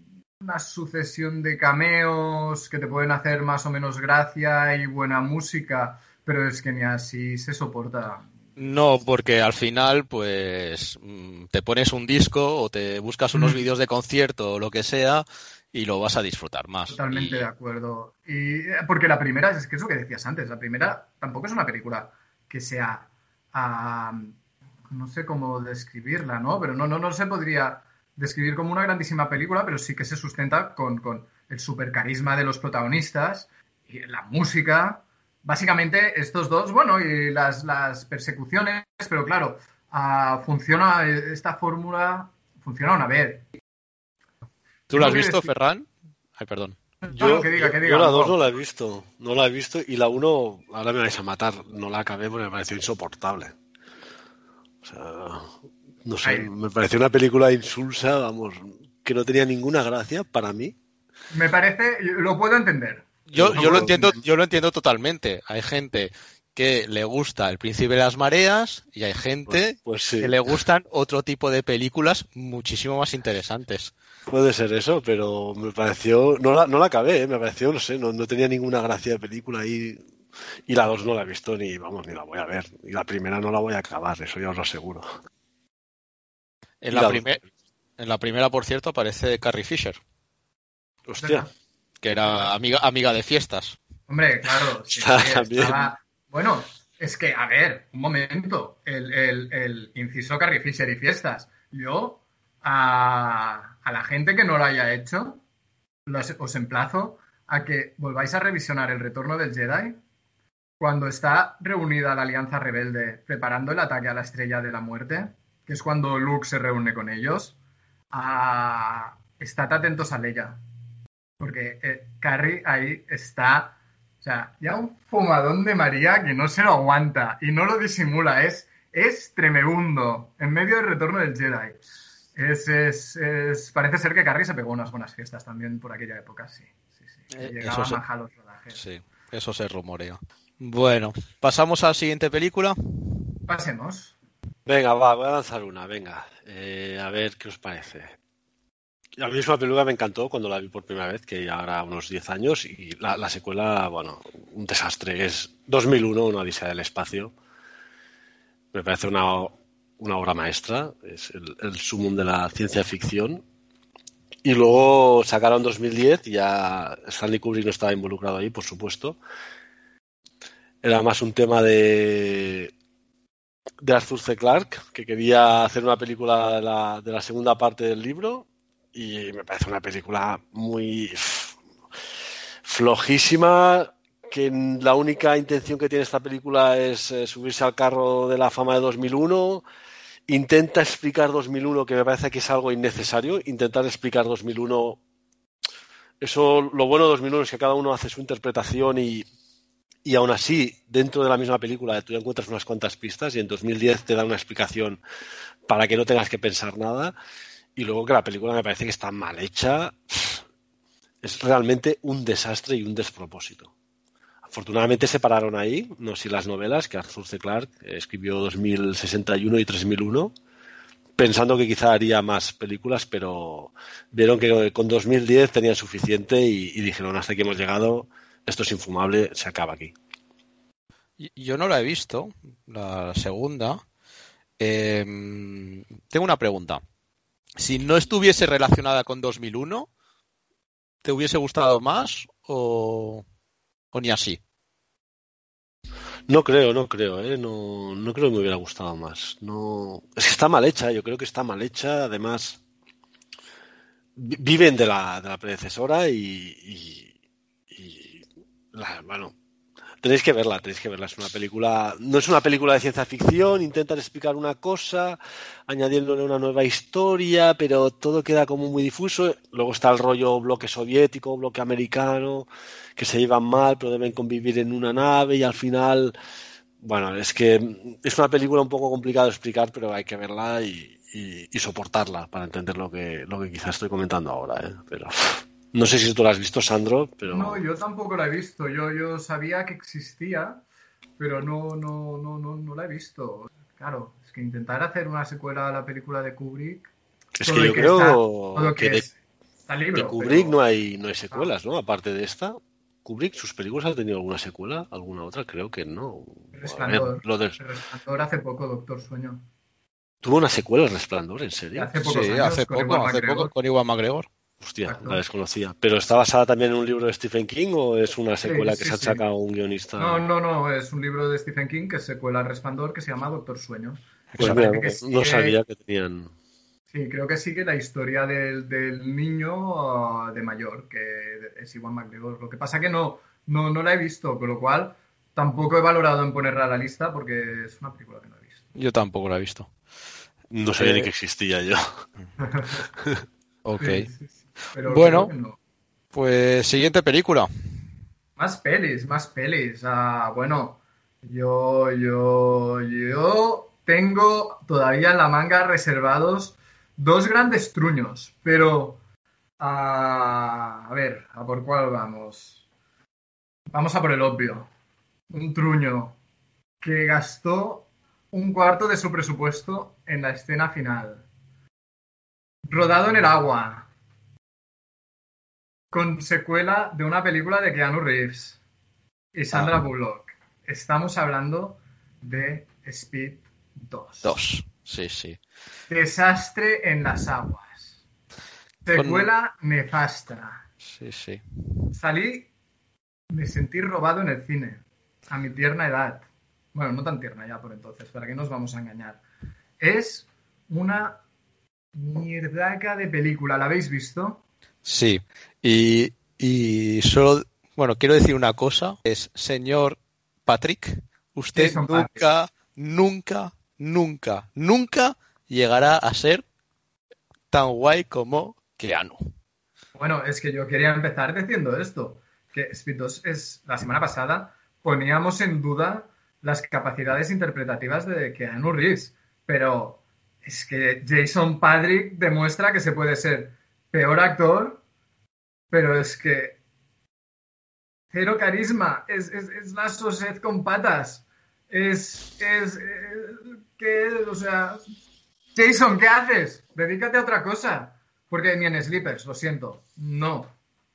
una sucesión de cameos que te pueden hacer más o menos gracia y buena música, pero es que ni así se soporta. No, porque al final, pues, mm, te pones un disco o te buscas unos Mm. vídeos de concierto o lo que sea y lo vas a disfrutar más. Totalmente Y- de acuerdo. Y eh, porque la primera, es que es lo que decías antes, la primera tampoco es una película que sea, no sé cómo describirla, ¿no? Pero no, no, no se podría describir como una grandísima película, pero sí que se sustenta con, con el supercarisma de los protagonistas y la música. Básicamente estos dos, bueno, y las, las persecuciones, pero claro, ah, funciona esta fórmula, funciona una vez. ¿Tú lo has visto, decir- Ferran? Ay, perdón. Yo, que diga, que diga, yo la por 2 favor. no la he visto, no la he visto y la 1, ahora me vais a matar, no la acabé porque me pareció insoportable. O sea, no sé, me pareció una película insulsa, vamos, que no tenía ninguna gracia para mí. Me parece, lo puedo entender. Yo, yo lo entiendo, yo lo entiendo totalmente. Hay gente que le gusta El Príncipe de las Mareas y hay gente Pues, pues sí, que le gustan otro tipo de películas muchísimo más interesantes. puede ser eso, pero me pareció, no la, no la acabé, ¿eh? me pareció, no sé, no, no tenía ninguna gracia de película y, y la 2 no la he visto ni, vamos, ni la voy a ver. Y la primera no la voy a acabar, eso ya os lo aseguro. En la, la primer- en la primera, por cierto, aparece Carrie Fisher, Hostia, que era amiga, amiga de fiestas. Hombre, claro. [laughs] sí, estaba- Bueno, es que, a ver, un momento. El, el- el inciso Carrie Fisher y fiestas. Yo, a, a la gente que no lo haya hecho, los- os emplazo a que volváis a revisionar el retorno del Jedi cuando está reunida la Alianza Rebelde preparando el ataque a la Estrella de la Muerte, que es cuando Luke se reúne con ellos. a- estad atentos a Leia. Porque eh, Carrie ahí está, o sea, ya un fumadón de María que no se lo aguanta y no lo disimula, es, es tremebundo en medio del retorno del Jedi. Es, es, es- parece ser que Carrie se pegó unas buenas fiestas también por aquella época, sí. sí, sí. Eh, Llegaba se- a los rodajes. Sí, eso se rumorea. Bueno, pasamos a la siguiente película. Pasemos. Venga, va, voy a lanzar una, venga. Eh, a ver qué os parece. A mí es una película que me encantó cuando la vi por primera vez, que ya hará unos 10 años, y la, la secuela, bueno, un desastre. Es 2001, una odisea del espacio. Me parece una, una obra maestra, es el, el sumum de la ciencia ficción. Y luego sacaron 2010 y ya Stanley Kubrick no estaba involucrado ahí, por supuesto. Era más un tema de, de Arthur C. Clarke, que quería hacer una película de la, de la segunda parte del libro y me parece una película muy flojísima, que la única intención que tiene esta película es eh, subirse al carro de la fama de 2001, intenta explicar 2001, que me parece que es algo innecesario, intentar explicar 2001, eso, lo bueno de 2001 es que cada uno hace su interpretación y, y aún así, dentro de la misma película, tú encuentras unas cuantas pistas y en 2010 te da una explicación para que no tengas que pensar nada. Y luego que la película me parece que está mal hecha. Es realmente un desastre y un despropósito. Afortunadamente se pararon ahí, no sé las novelas, que Arthur C. Clarke escribió 2061 y 3001, pensando que quizá haría más películas, pero vieron que con 2010 tenían suficiente y, y dijeron hasta aquí hemos llegado, esto es infumable, se acaba aquí. Yo no la he visto, la segunda. Eh, tengo una pregunta. Si no estuviese relacionada con 2001, ¿te hubiese gustado más o, o ni así? No creo, no creo, ¿eh? No, no creo que me hubiera gustado más. No, es que está mal hecha, yo creo que está mal hecha. Además, vi- viven de la, de la predecesora y bueno, Tenéis que verla, tenéis que verla. Es una película, no es una película de ciencia ficción, intentan explicar una cosa, añadiéndole una nueva historia, pero todo queda como muy difuso. Luego está el rollo bloque soviético, bloque americano, que se llevan mal, pero deben convivir en una nave y al final, bueno, es que es una película un poco complicada de explicar, pero hay que verla y, y, y soportarla para entender lo que, lo que quizás estoy comentando ahora, ¿eh? Pero no sé si tú la has visto, Sandro, pero... No, yo tampoco la he visto. Yo, yo sabía que existía, pero no, no, no, no, no la he visto. Claro, es que intentar hacer una secuela a la película de Kubrick... Es que yo que creo está- que de, es- está el libro, de Kubrick pero- no hay no hay secuelas, ¿no? Aparte de esta, Kubrick, sus películas han tenido alguna secuela, alguna otra, creo que no. Resplandor. lo del- Resplandor hace poco, Doctor Sueño. Tuvo una secuela, El Resplandor, ¿en serio? Hace Sí, años hace con poco, hace poco con Iwan McGregor. Hostia, Exacto. la desconocía. ¿Pero está basada también en un libro de Stephen King o es una secuela que sí, se ha sí. sacado un guionista? No, no, no, es un libro de Stephen King que es secuela al Resplandor que se llama Doctor Sueño. Pues mira, no, sabía que tenían. Sí, creo que sigue la historia del, del niño ah, de mayor, que es Iwan McGregor. Lo que pasa que no, no, no la he visto, con lo cual tampoco he valorado en ponerla a la lista porque es una película que no he visto. Yo tampoco la he visto. No sabía Eh, ni que existía yo. [laughs] Ok. Pero Bueno. no. Pues siguiente película. Más pelis, más pelis. Ah, bueno, yo, yo, yo tengo todavía en la manga reservados dos grandes truños, pero ah, a ver, ¿a por cuál vamos? Vamos a por el obvio. Un truño que gastó un cuarto de su presupuesto en la escena final. Rodado en el agua con secuela de una película de Keanu Reeves y Sandra Ah. Bullock. Estamos hablando de Speed 2. Dos. Sí, sí. Desastre en las aguas. Secuela nefasta. Sí, sí. Salí, me sentí robado en el cine, a mi tierna edad. Bueno, no tan tierna ya por entonces, ¿para qué nos vamos a engañar? Es una mierdaca de película, ¿la habéis visto? Sí. Y, y solo, bueno, quiero decir una cosa. Es, señor Patrick, usted nunca, nunca, nunca, nunca llegará a ser tan guay como Keanu. Bueno, es que yo quería empezar diciendo esto, que Speed 2 es, la semana pasada poníamos en duda las capacidades interpretativas de Keanu Reeves, pero es que Jason Patrick demuestra que se puede ser peor actor, pero es que cero carisma, es, es, es la sosed con patas, es, es, es que, o sea, Jason, ¿qué haces? Dedícate a otra cosa. Porque ni en Sleepers, lo siento. No.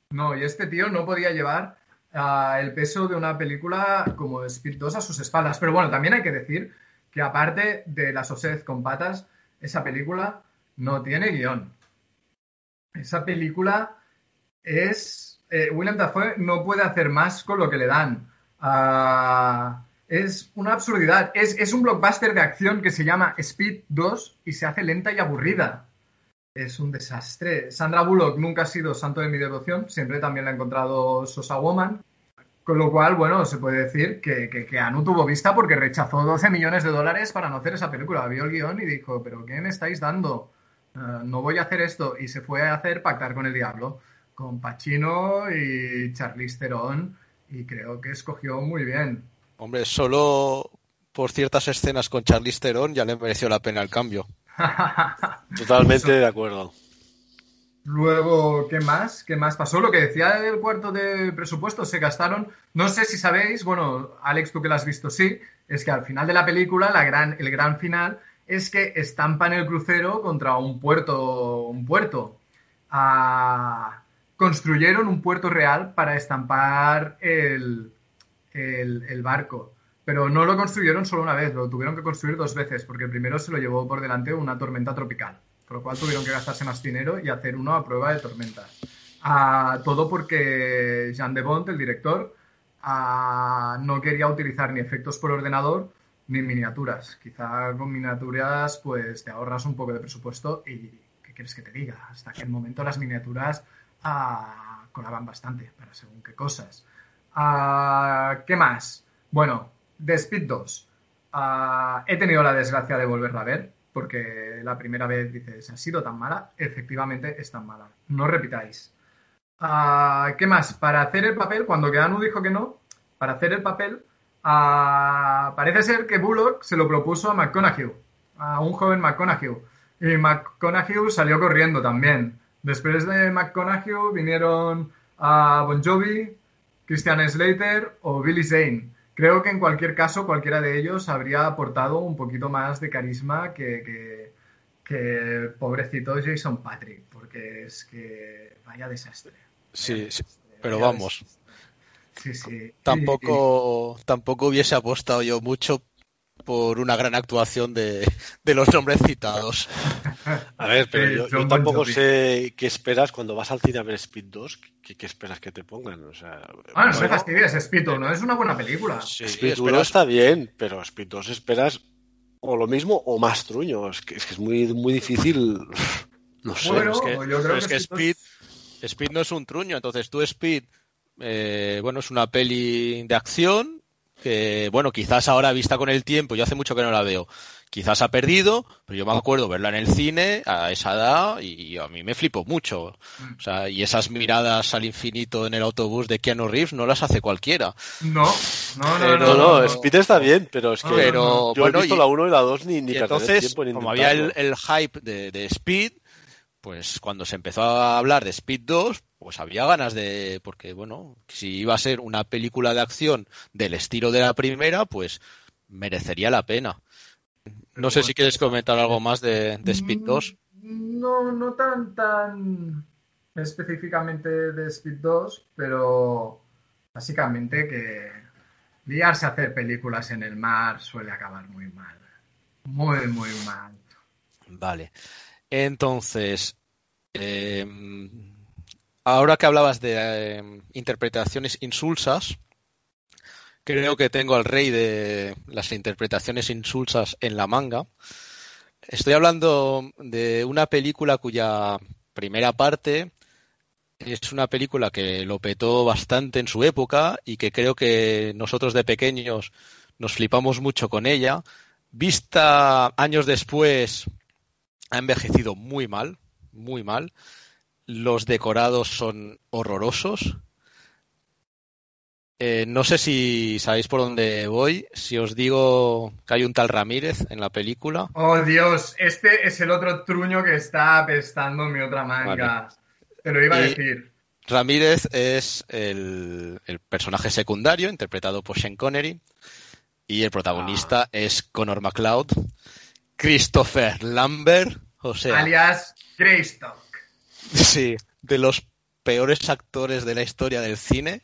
No, y este tío no podía llevar ah, el peso de una película como Speed 2 a sus espaldas. Pero bueno, también hay que decir que aparte de La Sosed con patas, esa película no tiene guion. Esa película es... eh, William Dafoe no puede hacer más con lo que le dan. Ah, es una absurdidad. Es, un blockbuster de acción que se llama Speed 2 y se hace lenta y aburrida. Es un desastre. Sandra Bullock nunca ha sido santo de mi devoción, siempre también la he encontrado Sosa Woman. Con lo cual, bueno, se puede decir que, Anu tuvo vista porque rechazó 12 millones de dólares para no hacer esa película. Vio el guion y dijo, ¿pero qué me estáis dando? Eh, no voy a hacer esto. Y se fue a hacer Pactar con el Diablo, con Pacino y Charlize Theron, y creo que escogió muy bien. Hombre, solo por ciertas escenas con Charlize Theron ya le mereció la pena el cambio. [laughs] Totalmente de acuerdo. Luego, ¿qué más? ¿Qué más pasó? Lo que decía del cuarto de presupuesto, se gastaron, no sé si sabéis, bueno, Alex, tú que la has visto, sí, es que al final de la película, la gran, el gran final es que estampan el crucero contra un puerto, un puerto. Ah, construyeron un puerto real para estampar el, el, barco. Pero no lo construyeron solo una vez, lo tuvieron que construir dos veces, porque primero se lo llevó por delante una tormenta tropical. Por lo cual tuvieron que gastarse más dinero y hacer uno a prueba de tormenta. Ah, todo porque Jean de Bont, el director, ah, no quería utilizar ni efectos por ordenador ni miniaturas. Quizá con miniaturas pues te ahorras un poco de presupuesto y ¿qué quieres que te diga? Hasta aquel momento las miniaturas ah, colaban bastante para según qué cosas. Ah, ¿Qué más? Bueno, de Speed 2. Ah, he tenido la desgracia de volverla a ver, porque la primera vez dices, ¿ha sido tan mala? Efectivamente es tan mala. No repitáis. Ah, ¿Qué más? Para hacer el papel, cuando Keanu dijo que no, para hacer el papel, parece ser que Bullock se lo propuso a McConaughey, a un joven McConaughey. Y McConaughey salió corriendo también. Después de McConaughey vinieron a Bon Jovi, Christian Slater o Billy Zane. Creo que en cualquier caso cualquiera de ellos habría aportado un poquito más de carisma que, que, que pobrecito Jason Patrick, porque es que vaya desastre. Sí, sí, pero vamos, desastre. Sí, sí. tampoco, tampoco hubiese apostado yo mucho por una gran actuación de, de los nombres citados. A ver, pero Sí, yo, yo tampoco Jovi. sé qué esperas cuando vas al cine a ver Speed 2. ¿Qué, qué esperas que te pongan? O sea, Ah, no me bueno, fastidies, Speed, ¿no? Es una buena película. Sí, Speed 1 esperas- está bien, pero Speed 2 esperas o lo mismo o más truño. Es que es, que es muy, muy difícil. No sé. Bueno, es que, yo pero creo es que que Speed Speed, Speed no es un truño, entonces tú Speed, eh, bueno, es una peli de acción que, bueno, quizás ahora vista con el tiempo, yo hace mucho que no la veo, quizás ha perdido, pero yo me acuerdo verla en el cine a esa edad y a mí me flipó mucho. O sea, y esas miradas al infinito en el autobús de Keanu Reeves no las hace cualquiera. No, no, no, Pero- No, no, no. Speed está bien, pero es que Pero, yo bueno, he visto y- la 1 y la 2 ni, ni Y entonces, tiempo como había el, el hype de, de Speed, pues cuando se empezó a hablar de Speed 2, pues había ganas de, porque bueno, si iba a ser una película de acción del estilo de la primera, pues merecería la pena. No sé si quieres comentar algo más de, de Speed 2. Mm, No, no tan, tan específicamente de Speed 2, pero básicamente que liarse a hacer películas en el mar suele acabar muy mal. Muy, muy mal. Vale. Entonces, eh, ahora que hablabas de eh, interpretaciones insulsas, creo que tengo al rey de las interpretaciones insulsas en la manga. Estoy hablando de una película cuya primera parte es una película que lo petó bastante en su época y que creo que nosotros de pequeños nos flipamos mucho con ella. Vista años después, ha envejecido muy mal, muy mal. Los decorados son horrorosos. Eh, no sé si sabéis por dónde voy. Si os digo que hay un tal Ramírez en la película. Oh Dios, este es el otro truño que está apestando mi otra manga. Te lo iba a decir. Ramírez es el, el personaje secundario interpretado por Sean Connery y el protagonista es Connor McLeod, Christopher Lambert, o sea, Alias Greystock. sí, de los peores actores de la historia del cine.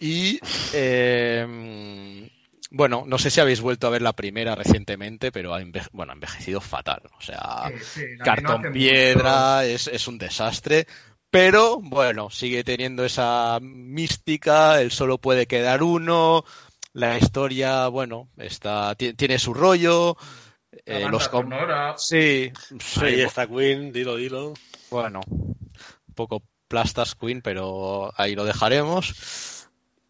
Y eh, bueno, no sé si habéis vuelto a ver la primera recientemente, pero ha, bueno, ha envejecido fatal. O sea, Sí, no cartón piedra, es, es un desastre. Pero bueno, sigue teniendo esa mística, él solo puede quedar uno, la historia, bueno, está, ti- tiene su rollo. Eh, los com- sí, sí, Ahí está Queen, dilo, dilo. bueno, un poco plastas Queen, pero ahí lo dejaremos.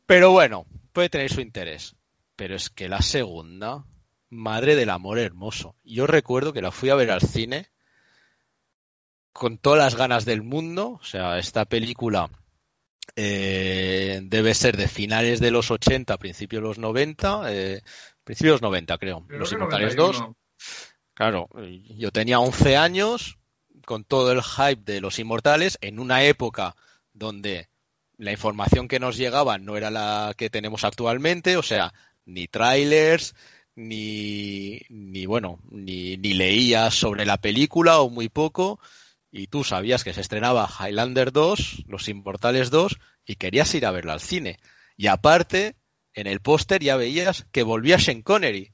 Pero bueno, puede tener su interés. Pero es que la segunda, Madre del Amor Hermoso. Yo recuerdo que la fui a ver al cine con todas las ganas del mundo. O sea, esta película eh, debe ser de finales de los 80, principios de los 90. Eh, principios de los 90, creo. Creo los Inmortales 91. 2. Claro, yo tenía 11 años con todo el hype de los Inmortales en una época donde la información que nos llegaba no era la que tenemos actualmente, o sea, ni trailers, ni, ni bueno, ni, ni leías sobre la película o muy poco, y tú sabías que se estrenaba Highlander 2, Los Inmortales 2, y querías ir a verla al cine. Y aparte, en el póster ya veías que volvía Sean Connery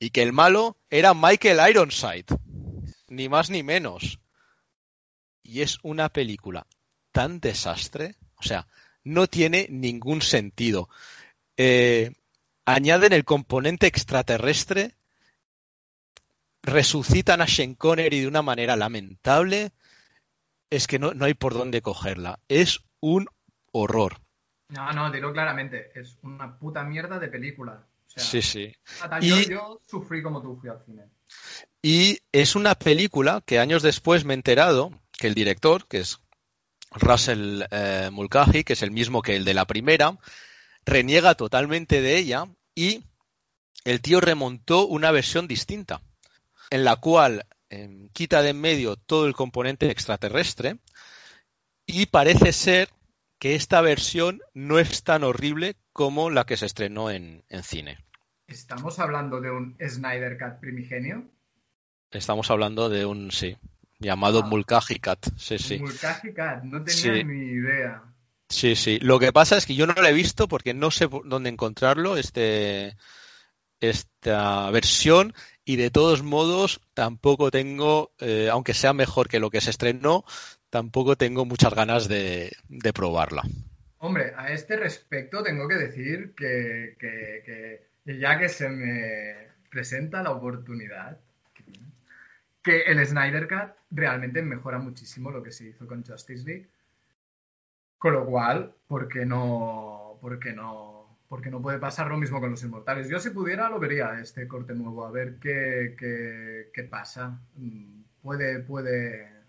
y que el malo era Michael Ironside, ni más ni menos. Y es una película tan desastre, o sea, no tiene ningún sentido. Eh, añaden el componente extraterrestre, resucitan a Sean Connery de una manera lamentable, es que no, hay por dónde cogerla. Es un horror. No, no, dilo claramente. Es una puta mierda de película. O sea, Sí, sí. hasta Y- yo, yo sufrí como tú fui al cine. Y es una película que años después me he enterado que el director, que es Russell eh, Mulcahy, que es el mismo que el de la primera, reniega totalmente de ella y el tío remontó una versión distinta, en la cual em, quita de en medio todo el componente extraterrestre y parece ser que esta versión no es tan horrible como la que se estrenó en, en cine. ¿Estamos hablando de un Snyder Cut primigenio? Estamos hablando de un, sí, llamado Ah. Mulcahy Cat. Sí, sí. Mulcahy Cut, no tenía Sí. ni idea. Sí, sí. Lo que pasa es que yo no lo he visto porque no sé dónde encontrarlo, este, esta versión, y de todos modos tampoco tengo, eh, aunque sea mejor que lo que se estrenó, tampoco tengo muchas ganas de, de probarla. Hombre, a este respecto tengo que decir que, ya que se me presenta la oportunidad, que el Snyder Cut realmente mejora muchísimo lo que se hizo con Justice League. Con lo cual, ¿por qué no, por qué no, por qué no puede pasar lo mismo con los Inmortales? Yo si pudiera lo vería este corte nuevo, a ver qué, qué, qué pasa. Mm, Puede, puede,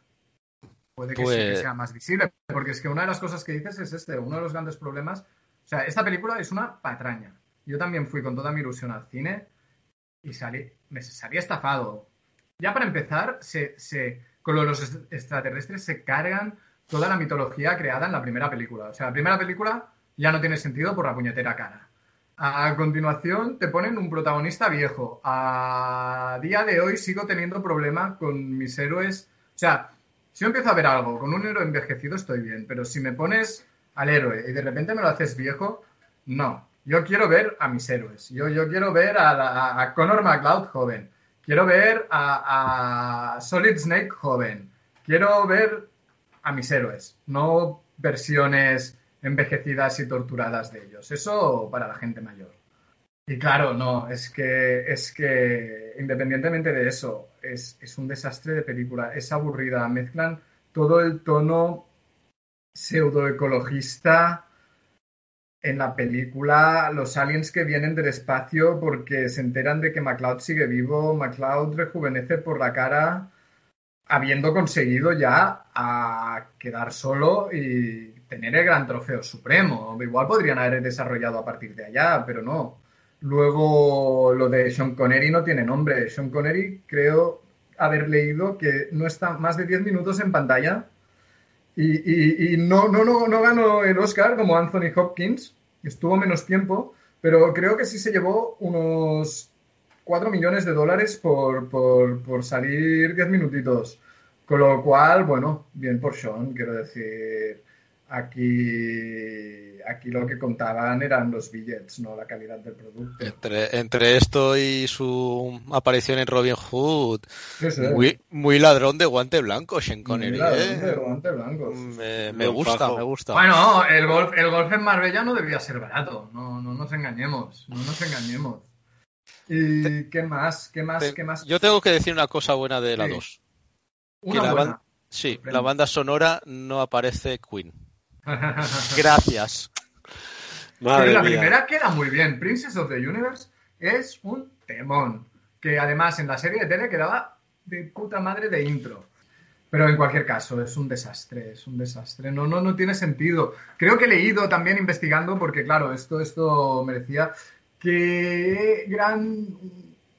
puede que, sí que Pues- sea más visible, porque es que una de las cosas que dices es este, uno de los grandes problemas. O sea, esta película es una patraña. Yo también fui con toda mi ilusión al cine y salí, me salí estafado. Ya para empezar, se, se- con los est- extraterrestres se cargan toda la mitología creada en la primera película. O sea, la primera película ya no tiene sentido por la puñetera cara. A continuación te ponen un protagonista viejo. A día de hoy sigo teniendo problema con mis héroes. O sea, si yo empiezo a ver algo con un héroe envejecido estoy bien, pero si me pones al héroe y de repente me lo haces viejo, no. Yo quiero ver a mis héroes. Yo, yo quiero ver a, la- a Connor McLeod joven. Quiero ver a, a Solid Snake joven. Quiero ver a mis héroes, no versiones envejecidas y torturadas de ellos. Eso para la gente mayor. Y claro, no, es que, es que independientemente de eso, es, es un desastre de película, es aburrida, mezclan todo el tono pseudoecologista en la película, los aliens que vienen del espacio porque se enteran de que MacLeod sigue vivo, MacLeod rejuvenece por la cara habiendo conseguido ya quedar solo y tener el gran trofeo supremo. Igual podrían haber desarrollado a partir de allá, pero no. Luego lo de Sean Connery no tiene nombre. Sean Connery creo haber leído que no está más de 10 minutos en pantalla y, y- no, no, no ganó el Oscar como Anthony Hopkins, estuvo menos tiempo, pero creo que sí se llevó unos 4 millones de dólares por, por, por salir 10 minutitos. Con lo cual, bueno, bien por Sean, quiero decir, aquí, aquí lo que contaban eran los billets, no la calidad del producto. Entre, entre esto y su aparición en Robin Hood, Sí, sí. muy, muy ladrón de guante blanco, Sean Connery. Mira, ¿eh? de guantes blancos. Me, gusta, me gusta. Bueno, el golf, el golf en Marbella no debía ser barato, no, no nos engañemos, no nos engañemos. ¿Y qué más? ¿Qué más? Te- ¿Qué más? Yo tengo que decir una cosa buena de la Sí. 2. Una que la buena. ban- Sí, la banda sonora no aparece Queen. Gracias. La mía. primera queda muy bien. Princess of the Universe es un temón. Que además en la serie de tele quedaba de puta madre de intro. Pero en cualquier caso, es un desastre, es un desastre. No, no, no tiene sentido. Creo que he leído también investigando, porque claro, esto, esto merecía que gran,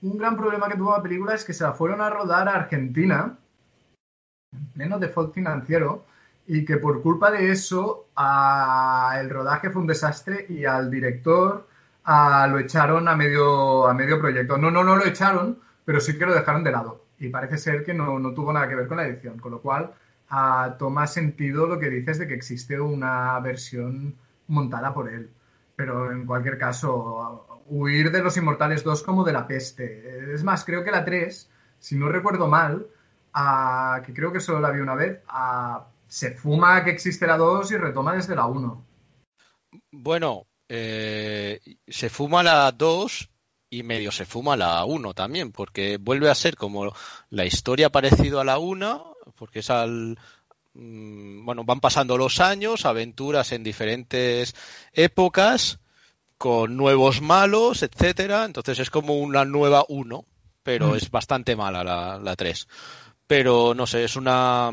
un gran problema que tuvo la película es que se la fueron a rodar a Argentina, en pleno default financiero, y que por culpa de eso a- el rodaje fue un desastre y al director a- lo echaron a medio, a medio proyecto. No, no, no lo echaron, pero sí que lo dejaron de lado. Y parece ser que no, no tuvo nada que ver con la edición, con lo cual toma sentido lo que dices de que existe una versión montada por él. Pero en cualquier caso, huir de los Inmortales 2 como de la peste. Es más, creo que la 3, si no recuerdo mal, que creo que solo la vi una vez, ah, se fuma que existe la 2 y retoma desde la 1. Bueno, eh, se fuma la 2 y medio se fuma la 1 también, porque vuelve a ser como la historia parecido a la 1, porque es al, mm, bueno, van pasando los años, aventuras en diferentes épocas, con nuevos malos, etcétera. Entonces es como una nueva 1, pero Mm. es bastante mala la, la 3. Pero no sé, es una.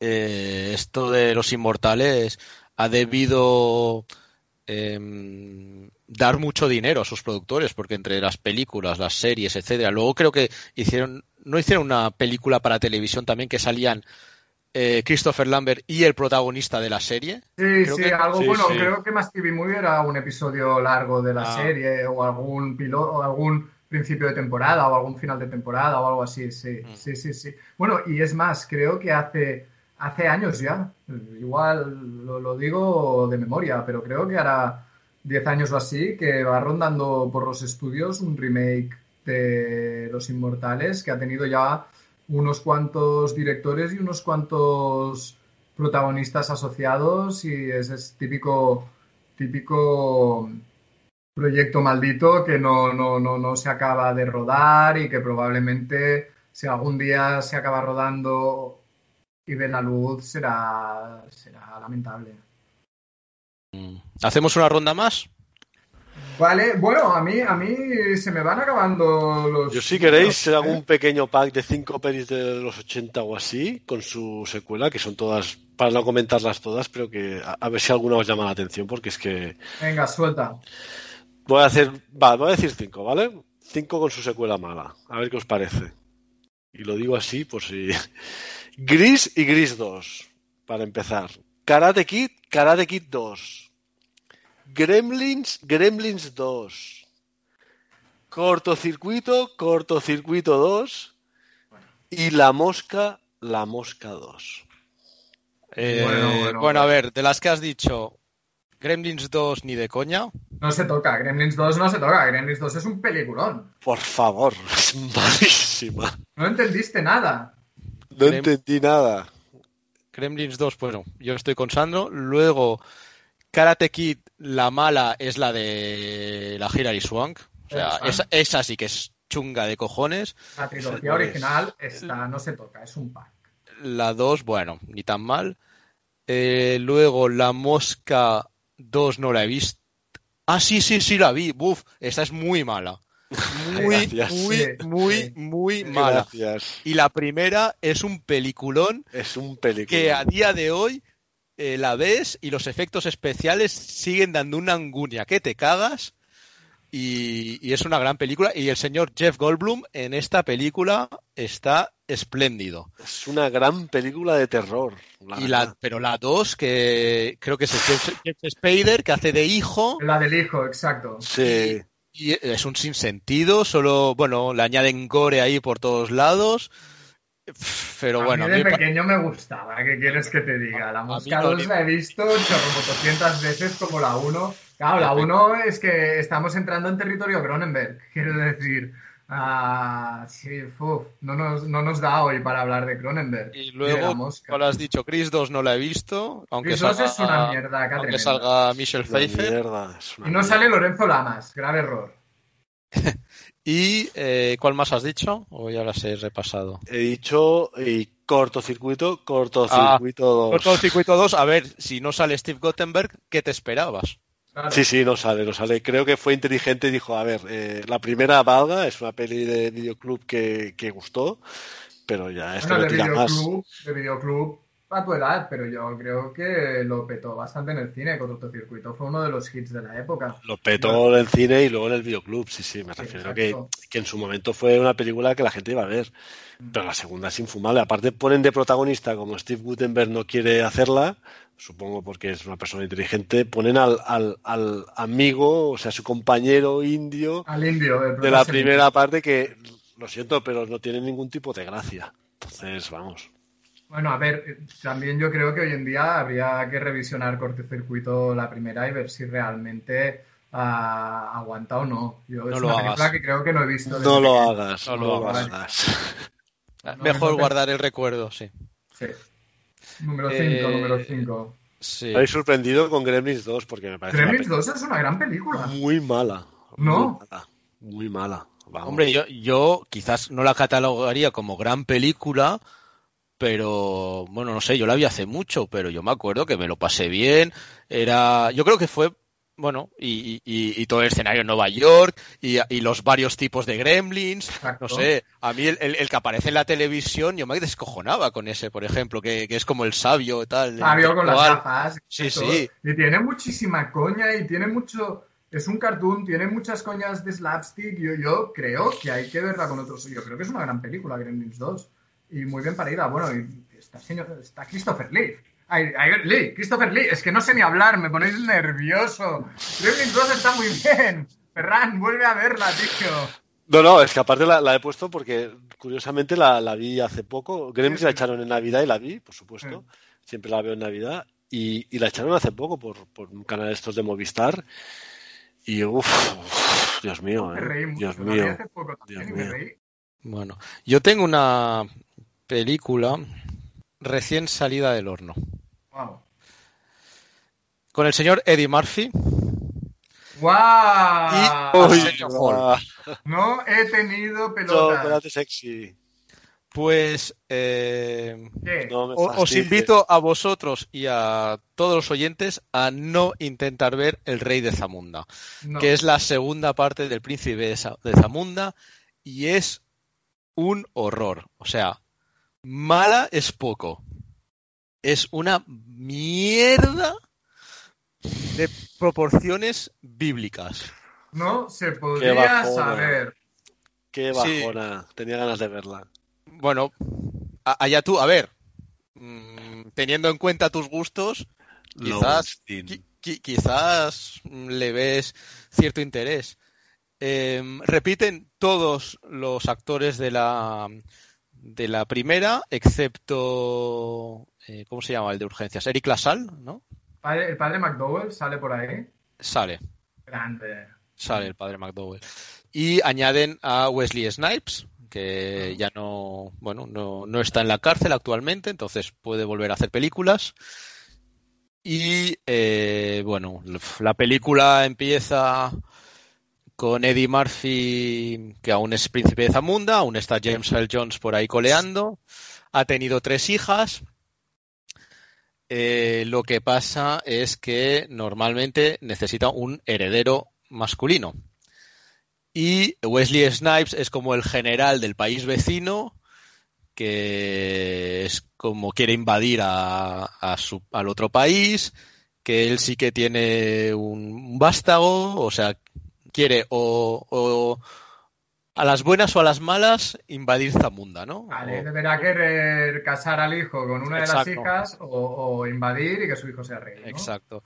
Eh, esto de los inmortales ha debido em, dar mucho dinero a sus productores, porque entre las películas, las series, etcétera, luego creo que hicieron, no hicieron una película para televisión también que salían eh, Christopher Lambert y el protagonista de la serie. Sí, Creo sí, que- algo sí, bueno, sí. creo que más TV Movie era un episodio largo de la Ah. serie o algún piloto o algún principio de temporada o algún final de temporada o algo así, sí, Mm. sí, sí, sí. Bueno, y es más, creo que hace, hace años ya, igual lo, digo de memoria, pero creo que hará 10 años o así que va rondando por los estudios un remake de Los Inmortales que ha tenido ya unos cuantos directores y unos cuantos protagonistas asociados y es, es típico típico proyecto maldito que no, no, no, no se acaba de rodar y que probablemente si algún día se acaba rodando y ve la luz será, será lamentable. Mm. ¿Hacemos una ronda más? Vale, bueno, a mí, a mí se me van acabando los... Yo si queréis ¿eh? hago un pequeño pack de cinco pelis de los 80 o así, con su secuela, que son todas, para no comentarlas todas, pero que a, a ver si alguna os llama la atención, porque es que Venga, suelta. voy a hacer, va, voy a decir cinco, ¿vale? Cinco con su secuela mala, a ver qué os parece. Y lo digo así por si... Gris y Gris 2, para empezar. Karate Kid, Karate Kid 2. Gremlins, Gremlins 2. Cortocircuito, Cortocircuito 2. Y La Mosca, La Mosca 2. Eh, Bueno, bueno, bueno, a ver, de las que has dicho, Gremlins 2 ni de coña. No se toca, Gremlins 2 no se toca, Gremlins 2 es un peliculón. Por favor, [laughs] es malísima. No entendiste nada. No entendí nada. Gremlins 2, bueno, yo estoy con Sandro. Luego, Karate Kid, la mala es la de la Hilary Swank. O sea, esa, esa sí que es chunga de cojones. La trilogía Pues- original está, no se toca, es un pack. La 2, bueno, ni tan mal. Eh, luego, La Mosca 2 no la he visto. Ah, sí, sí, sí la vi. Buf, esta es muy mala. Muy, Gracias. muy, muy, muy mala. Gracias. Y la primera es un peliculón Es un película. que a día de hoy eh, la ves y los efectos especiales siguen dando una angunia que te cagas. Y, y es una gran película. Y el señor Jeff Goldblum en esta película está espléndido. Es una gran película de terror. la Y la, pero la 2, que creo que es el James Spader, que hace de hijo, La del hijo, exacto. Sí. Y es un sinsentido, solo, bueno, le añaden gore ahí por todos lados. Pero bueno, a a mí mí de me pa- pequeño me gustaba, ¿qué quieres que te diga? La A mí Mosca no 2 ni- la he visto 800 veces como la 1. Claro, la Ya, 1 es que estamos entrando en territorio Cronenberg, [laughs] quiero decir. Ah, sí, uf, no, nos, no nos da hoy para hablar de Cronenberg. Y luego, como lo has dicho, Chris 2 no la he visto, aunque Chris 2 salga, es una mierda, aunque salga Michelle Pfeiffer. mierda, Y no mierda. sale Lorenzo Lamas, grave error. [laughs] ¿Y eh, cuál más has dicho? O ya las he repasado. He dicho y cortocircuito, cortocircuito 2. Cortocircuito 2, a ver, si no sale Steve Guttenberg, ¿qué te esperabas? Claro. Sí, sí, no sale, no sale. Creo que fue inteligente y dijo, a ver, eh, la primera valga, es una peli de videoclub que, que gustó, pero ya esto Bueno, no de tira más. de videoclub a tu edad, pero yo creo que lo petó bastante en el cine. Cortocircuito fue uno de los hits de la época. Lo petó en el cine y luego en el videoclub, sí, sí, me Sí, refiero que, que en su momento fue una película que la gente iba a ver, Mm. pero la segunda es infumable. Aparte ponen de protagonista, como Steve Gutenberg no quiere hacerla, supongo porque es una persona inteligente, ponen al, al, al amigo, o sea, su compañero indio Al indio, de la primera parte que, lo siento, pero no tiene ningún tipo de gracia. Entonces, vamos. Bueno, a ver, también yo creo que hoy en día habría que revisionar cortocircuito la primera y ver si realmente ah, aguanta o no. Yo es No lo una hagas. película que creo que no he visto. No lo hagas, No no, lo lo hagas. hagas. [laughs] No, Mejor guardar el recuerdo, sí. Sí. Número 5, Eh, número 5. Sí. Me habéis sorprendido con Gremlins 2 porque me parece Gremlins peli 2 es una gran película. muy mala. ¿No? Muy mala. Muy mala. Vamos. Hombre, yo, yo quizás no la catalogaría como gran película, pero bueno, no sé, yo la vi hace mucho, pero yo me acuerdo que me lo pasé bien. Era, yo creo que fue bueno, y, y, y, todo el escenario en Nueva York, y, y, los varios tipos de gremlins, Exacto. no sé, a mí el, el, el, que aparece en la televisión, yo me descojonaba con ese, por ejemplo, que, que es como el sabio y tal. Sabio con las gafas. Sí, sí. Y tiene muchísima coña y tiene mucho... Es un cartoon, tiene muchas coñas de slapstick. Yo, yo creo que hay que verla con otros. Yo creo que es una gran película, Gremlins 2. Y muy bien parida. Bueno, y está, señor, está Christopher Lee. Ay, ay, Lee, Christopher Lee, es que no sé ni hablar, me ponéis nervioso. Gremlins 2 está muy bien. Ferran, vuelve a verla, tío. No, no, es que aparte la, la he puesto porque curiosamente la, la, vi hace poco. Gremlins la echaron en Navidad y la vi, por supuesto. Sí. Siempre la veo en Navidad. Y, y, la echaron hace poco por, por un canal de estos de Movistar. Y uff, Dios mío, eh. reí mucho, Dios mío. Hace poco Dios me mío. reí. Bueno, yo tengo una película recién salida del horno. Wow. Con el señor Eddie Murphy. ¡Guau! Y- Hall. No he tenido pelotas. chocolate sexy. Pues eh. No os invito a vosotros y a todos los oyentes a no intentar ver El Rey de Zamunda, No. que es la segunda parte del Príncipe de Zamunda y es un horror. O sea, mala es poco. Es una mierda de proporciones bíblicas. No se Qué podría bajona. saber. Qué Sí. bajona. Tenía ganas de verla. Bueno, allá tú, a ver, mm, teniendo en cuenta tus gustos, quizás, Lowenstein. qui- qui- quizás mm, le ves cierto interés. Em, repiten todos los actores de la de la primera, excepto eh, ¿cómo se llama el de urgencias? Eric Lasal, ¿no? El padre McDowell sale por ahí. Sale, Grande. sale el padre McDowell. Y añaden a Wesley Snipes, que ya no, bueno, no, no está en la cárcel actualmente, entonces puede volver a hacer películas. Y eh, bueno, la película empieza con Eddie Murphy, que aún es príncipe de Zamunda, aún está James Earl Jones por ahí coleando, ha tenido tres hijas. Eh, lo que pasa es que normalmente necesita un heredero masculino. Y Wesley Snipes es como el general del país vecino, que es como quiere invadir a, a su- al otro país, que él sí que tiene un vástago, o sea, quiere o, o a las buenas o a las malas invadir Zamunda, ¿no? Vale, O- deberá querer casar al hijo con una de Exacto. las hijas o, o invadir y que su hijo sea rey. ¿no? Exacto.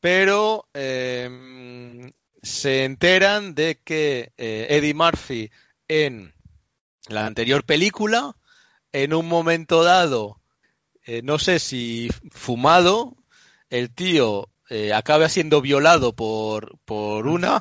Pero eh, se enteran de que eh, Eddie Murphy en la anterior película, en un momento dado, eh, no sé si fumado, el tío eh, acaba siendo violado por, por una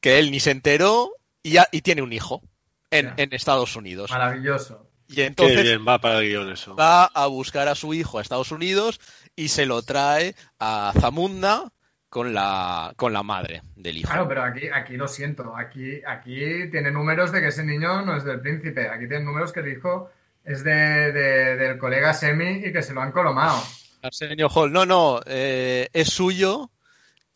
que él ni se enteró y, ya- y tiene un hijo en, Estados Unidos. Maravilloso. Y Qué entonces bien, va para el guion eso. va a buscar a su hijo a Estados Unidos y se lo trae a Zamunda con la, con la madre del hijo. Claro, pero aquí, aquí lo siento. Aquí, aquí tiene números de que ese niño no es del príncipe. Aquí tiene números que el hijo es de, de- del colega Semi y que se lo han colomado. Arsenio Hall, no, no, eh, es suyo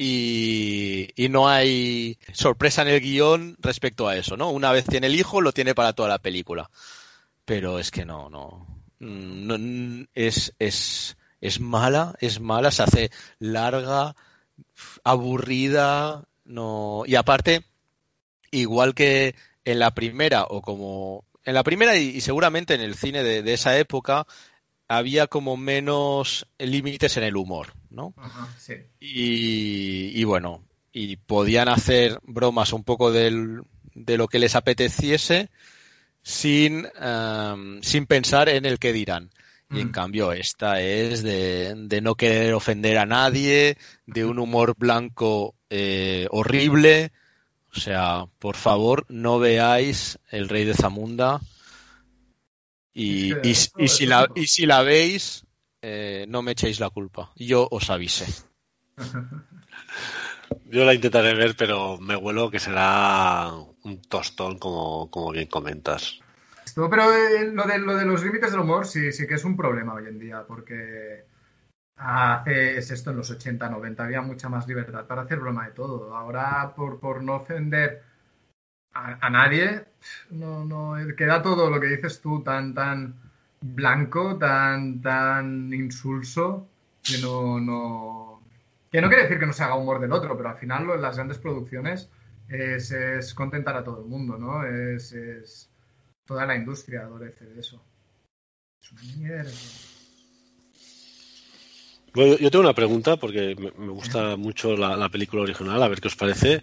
y, no hay sorpresa en el guion respecto a eso, ¿no? Una vez tiene el hijo, lo tiene para toda la película. Pero es que no, no. Mm, no, mm, es, es, es mala, es mala, se hace larga, aburrida, no. Y aparte, igual que en la primera, o como. En la primera y, seguramente en el cine de esa época, había como menos límites en el humor, ¿no? Ajá, sí. Y, y bueno, y podían hacer bromas un poco del- de lo que les apeteciese sin, em, sin pensar en el que dirán. Y en Mm. cambio esta es de, de no querer ofender a nadie, de un humor blanco eh, horrible. O sea, por favor, no veáis El Rey de Zamunda. Y, y- si, la, y si la veis, eh, no me echéis la culpa. Yo os avisé. [laughs] Yo la intentaré ver, pero me huelo que será un tostón, como, como bien comentas. Esto, pero eh, lo, de, lo de los límites del humor sí, sí que es un problema hoy en día, porque hace es esto en los 80, 90, había mucha más libertad para hacer broma de todo. Ahora, por, por no ofender a, a nadie, no, no, queda todo lo que dices tú tan, tan blanco, tan, tan insulso, que no, no, que no quiere decir que no se haga humor del otro, pero al final lo, las grandes producciones es, es, contentar a todo el mundo, ¿no? Es, es toda la industria adolece de eso. Es una mierda. Bueno, yo tengo una pregunta porque me, me gusta mucho la, la, película original, a ver qué os parece.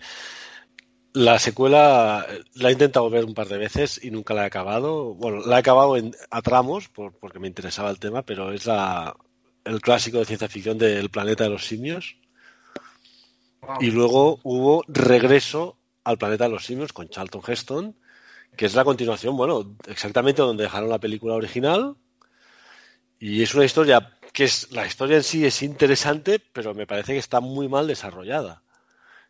La secuela la he intentado ver un par de veces y nunca la he acabado. Bueno, la he acabado en, a tramos por, porque me interesaba el tema, pero es la, el clásico de ciencia ficción del planeta de los simios. Wow. Y luego hubo Regreso al planeta de los simios con Charlton Heston, que es la continuación, bueno, exactamente donde dejaron la película original. Y es una historia que es la historia en sí es interesante, pero me parece que está muy mal desarrollada.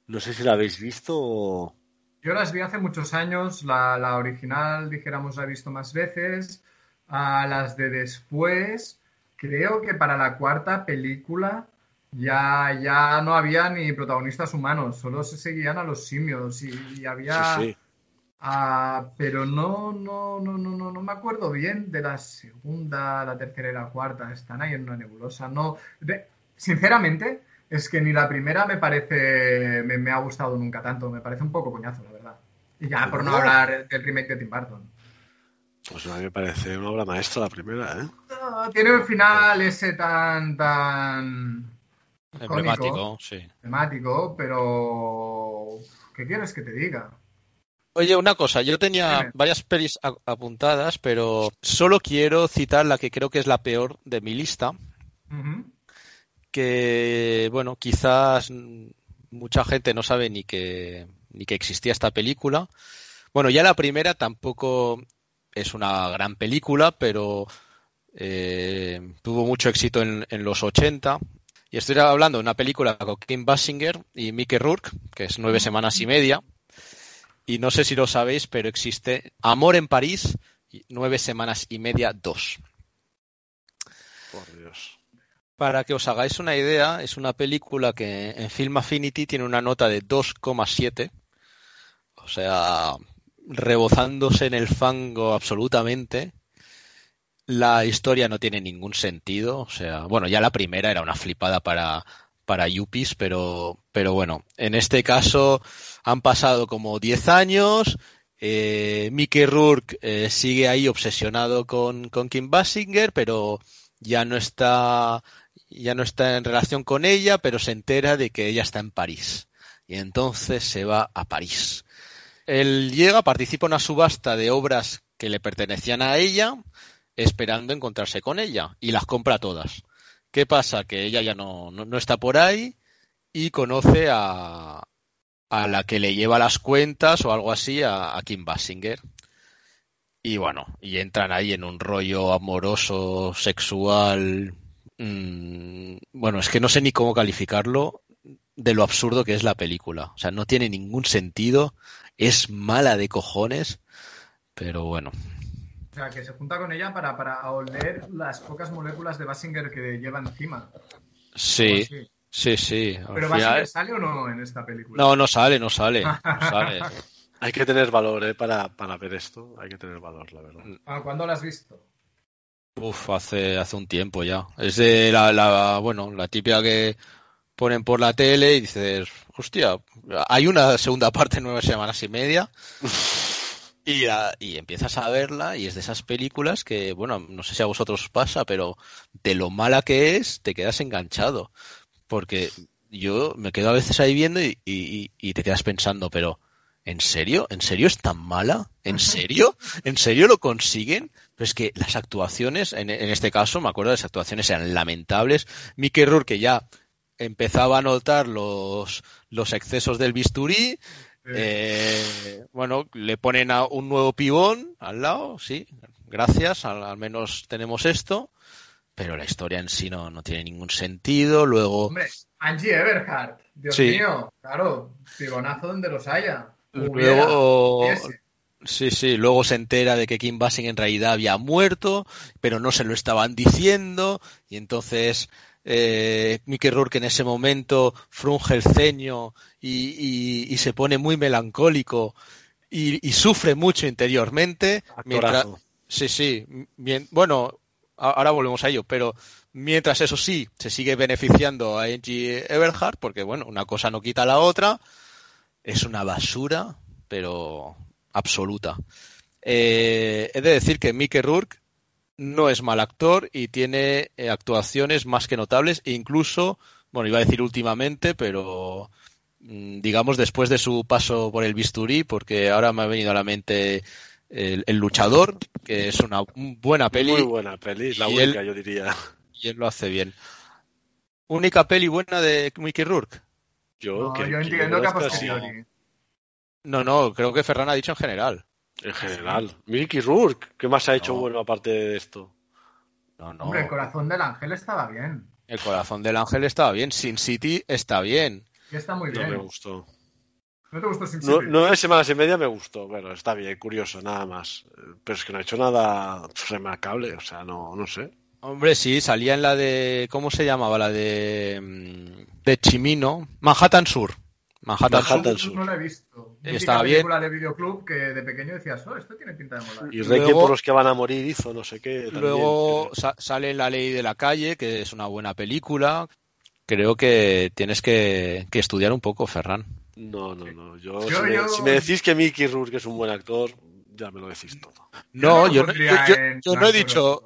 No sé si la habéis visto o... Yo las vi hace muchos años, la, la original, dijéramos, la he visto más veces. A las de después, creo que para la cuarta película ya, ya no había ni protagonistas humanos, solo se seguían a los simios y, y había... Sí, sí. Uh, pero no, no, no, no, no, no me acuerdo bien de la segunda, la tercera y la cuarta. Están ahí en una nebulosa. No, de, sinceramente, es que ni la primera me parece, me, me, ha gustado nunca tanto. Me parece un poco coñazo, la verdad. Y ya por no hablar del remake de Tim Burton. Pues a mí me parece una obra maestra la primera, ¿eh? No, tiene un final ese tan, tan... Emblemático, cómico, sí. Emblemático, pero... ¿Qué quieres que te diga? Oye, una cosa, yo tenía varias pelis apuntadas, pero solo quiero citar la que creo que es la peor de mi lista. Uh -huh. Que, bueno, quizás mucha gente no sabe ni que, ni que existía esta película. Bueno, ya la primera tampoco es una gran película, pero eh, tuvo mucho éxito en, en, los 80. Y estoy hablando de una película con Kim Basinger y Mickey Rourke, que es nueve semanas y media y no sé si lo sabéis, pero existe Amor en París, nueve semanas y media, dos. Por Dios. Para que os hagáis una idea, es una película que en Film Affinity tiene una nota de 2,7. O sea, rebozándose en el fango absolutamente. La historia no tiene ningún sentido. O sea, bueno, ya la primera era una flipada para, para Yuppies, pero, pero bueno, en este caso han pasado como 10 años. Eh, Mickey Rourke eh, sigue ahí obsesionado con, con, Kim Basinger, pero ya no está ya no está en relación con ella, pero se entera de que ella está en París. Y entonces se va a París. Él llega, participa en una subasta de obras que le pertenecían a ella, esperando encontrarse con ella, y las compra todas. ¿Qué pasa? Que ella ya no, no, está por ahí y conoce a, a, la que le lleva las cuentas o algo así a, a, Kim Basinger. Y bueno, y entran ahí en un rollo amoroso, sexual. Mmm, bueno, es que no sé ni cómo calificarlo de lo absurdo que es la película. O sea, no tiene ningún sentido, es mala de cojones, pero bueno, o sea, que se junta con ella para, para oler las pocas moléculas de Basinger que lleva encima. Sí, sí, sí. ¿Pero Basinger sale o no en esta película? No, no sale, no sale. No [laughs] sale. Hay que tener valor ¿eh? para, para ver esto. Hay que tener valor, la verdad. ¿Ah, ¿Cuándo lo has visto? Uf, hace, hace un tiempo ya. Es de la, la, bueno, la típica que ponen por la tele y dices, hostia, hay una segunda parte nueve semanas y media. [laughs] Y, y, empiezas a verla y es de esas películas que, bueno, no sé si a vosotros os pasa, pero de lo mala que es, te quedas enganchado. Porque yo me quedo a veces ahí viendo y, y, y te quedas pensando, pero ¿en serio? ¿En serio es tan mala? ¿En serio? ¿En serio lo consiguen? Pero es que las actuaciones, en, en este caso, me acuerdo, las actuaciones eran lamentables. Mickey Rourke que ya empezaba a notar los, los excesos del bisturí, eh, bueno, le ponen a un nuevo pibón al lado, sí, gracias, al, al, menos tenemos esto, pero la historia en sí no, no tiene ningún sentido. Luego. Hombre, Angie Everhart, Dios sí. mío, claro, pibonazo donde los haya. Luego, Sí, sí, luego se entera de que Kim Basing en realidad había muerto, pero no se lo estaban diciendo, y entonces eh, Mickey Rourke en ese momento frunge el ceño y, y- y se pone muy melancólico y, y sufre mucho interiormente. Mientras, sí, sí, bueno, ahora volvemos a ello, pero mientras eso sí, se sigue beneficiando a Angie Everhart, porque bueno, una cosa no quita la otra, es una basura, pero absoluta. Eh, he de decir que Mickey Rourke no es mal actor y tiene eh, actuaciones más que notables, e incluso, bueno, iba a decir últimamente, pero mm, digamos después de su paso por el bisturí, porque ahora me ha venido a la mente el, El luchador, que es una buena peli Muy buena peli, la única él- yo diría. y él lo hace bien. Única peli buena de Mickey Rourke. Yo, No, que- yo que entiendo que a posteriori. No, no, creo que Ferran ha dicho en general. En general. Mickey Rourke, ¿qué más ha hecho No. bueno aparte de esto? No, no. Hombre, el corazón del ángel estaba bien. El corazón del ángel estaba bien. Sin City está bien. Y está muy No bien. me gustó. ¿No te gustó Sin No, City? nueve semanas y media me gustó, bueno, está bien, curioso, nada más. Pero es que no ha hecho nada remarcable, o sea, no, no sé. Hombre, sí, salía en la de. ¿Cómo se llamaba? La de. mm, De Chimino. Manhattan Sur. Manhattan, Manhattan Sur. Sur. No lo he visto. Y estaba bien. película de videoclub que de pequeño decías, oh, esto tiene pinta de molar. Y Requiem Luego- por los que van a morir hizo no sé qué. también. Luego sa- sale La Ley de la Calle, que es una buena película. Creo que tienes que, que estudiar un poco, Ferran. No, no, no. Yo, Yo- si, me, yo- si me decís que Mickey Rourke es un buen actor, ya me lo decís todo. No, yo, no- pondría yo- yo- en yo no he dicho.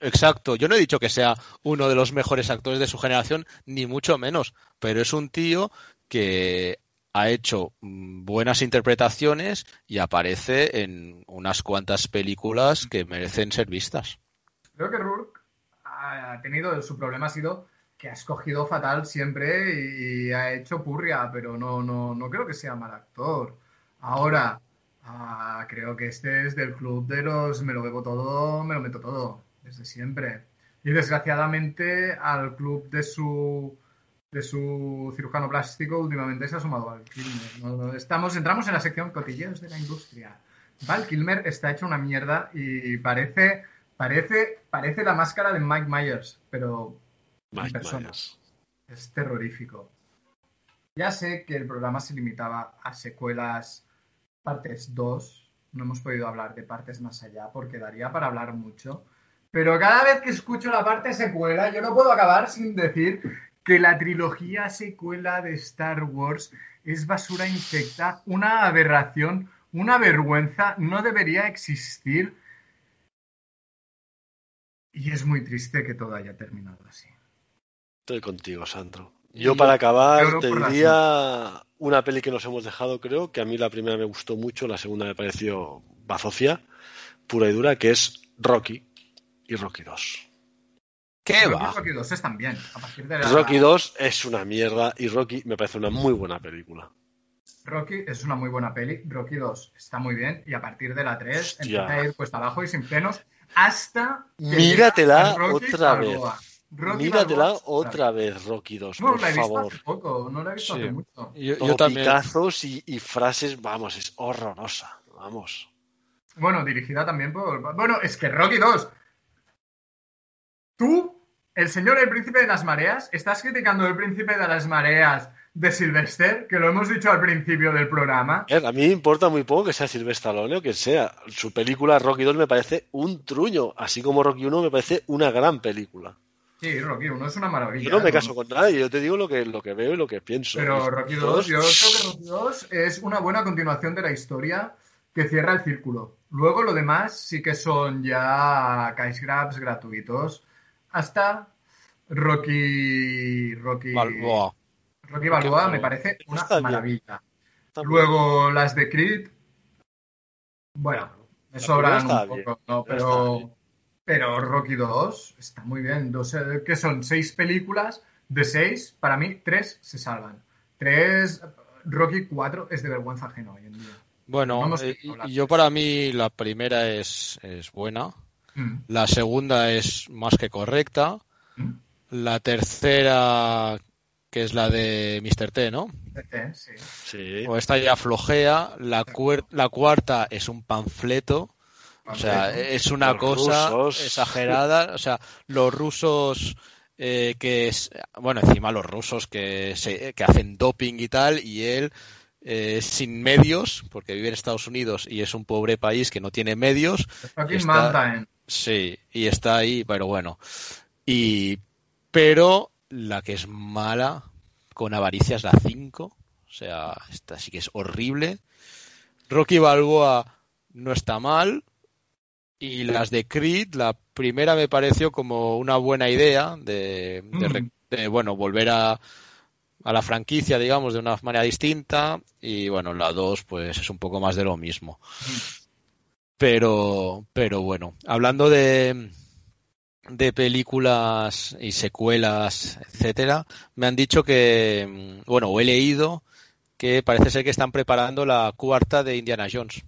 Exacto, yo no he dicho que sea uno de los mejores actores de su generación, ni mucho menos, pero es un tío que ha hecho mm, buenas interpretaciones y aparece en unas cuantas películas que merecen ser vistas. Creo que Rourke ha tenido, su problema ha sido que ha escogido fatal siempre y, y ha hecho purria, pero no, no, no creo que sea mal actor. Ahora, ah, creo que este es del club de los me lo bebo todo, me lo meto todo, desde siempre. Y desgraciadamente al club de su de su cirujano plástico últimamente se ha sumado Val Kilmer. Estamos, entramos en la sección cotilleos de la industria. Val Kilmer está hecho una mierda y parece, parece, parece la máscara de Mike Myers, pero en persona. Myers. Es terrorífico. Ya sé que el programa se limitaba a secuelas partes 2. No hemos podido hablar de partes más allá porque daría para hablar mucho. Pero cada vez que escucho la parte secuela, yo no puedo acabar sin decir que la trilogía secuela de Star Wars es basura infecta, una aberración, una vergüenza, no debería existir. Y es muy triste que todo haya terminado así. Estoy contigo, Sandro. Yo para acabar te diría una peli que nos hemos dejado, creo, que a mí la primera me gustó mucho, la segunda me pareció bazofia, pura y dura, que es Rocky y Rocky 2. ¿Qué Rocky, va? Rocky 2 están bien. A partir de la- Rocky 2 es una mierda y Rocky me parece una muy buena película. Rocky es una muy buena peli. Rocky 2 está muy bien. Y a partir de la 3 Hostia. empieza a ir cuesta abajo y sin frenos hasta. que Míratela Rocky otra Balboa. Rocky Míratela Balboa, otra vez, Rocky 2, No, por la he visto favor. hace poco. No la he visto Sí. hace mucho. Yo, yo también. Y, y frases, vamos, es horrorosa. Vamos. Bueno, dirigida también por. Bueno, es que Rocky 2. Tú, el señor el príncipe de las mareas, estás criticando el príncipe de las mareas de Sylvester, que lo hemos dicho al principio del programa. A mí me importa muy poco que sea Sylvester Stallone o que sea. Su película Rocky 2 me parece un truño, así como Rocky 1 me parece una gran película. Sí, Rocky 1 es una maravilla. Yo no me caso con nadie, yo te digo lo que, lo que veo y lo que pienso. Pero Rocky 2, yo creo que Rocky 2 es una buena continuación de la historia que cierra el círculo. Luego lo demás sí que son ya cash grabs gratuitos. Hasta Rocky. Rocky Balboa. Rocky Balboa Rocky me parece una maravilla. Luego las de Creed. Bueno, me La sobran un poco, ¿no? Pero. Pero Rocky 2 está muy bien. Dos, eh, que son seis películas. De seis, para mí, tres se salvan. Tres. Rocky 4 es de vergüenza ajena hoy en día. Bueno, eh, yo para mí la primera es, es buena. Mm. La segunda es más que correcta. Mm. La tercera que es la de Mr. T, ¿no? Sí. Sí. O esta ya flojea. La, cuer- la cuarta es un panfleto. O sea, es una Los cosa rusos. exagerada. O sea, los rusos eh, que es, bueno, encima los rusos que, se, que hacen doping y tal, y él eh, sin medios, porque vive en Estados Unidos y es un pobre país que no tiene medios. Está-. Sí, y está ahí, pero bueno. Y, pero la que es mala con avaricia es la 5. O sea, esta sí que es horrible. Rocky Balboa no está mal. Y las de Creed, la primera me pareció como una buena idea de, Mm. de, bueno, volver a, a la franquicia, digamos, de una manera distinta. Y bueno, la 2, pues es un poco más de lo mismo. Pero, pero bueno, hablando de, de películas y secuelas, etcétera, me han dicho que, mm, bueno, o he leído que parece ser que están preparando la cuarta de Indiana Jones.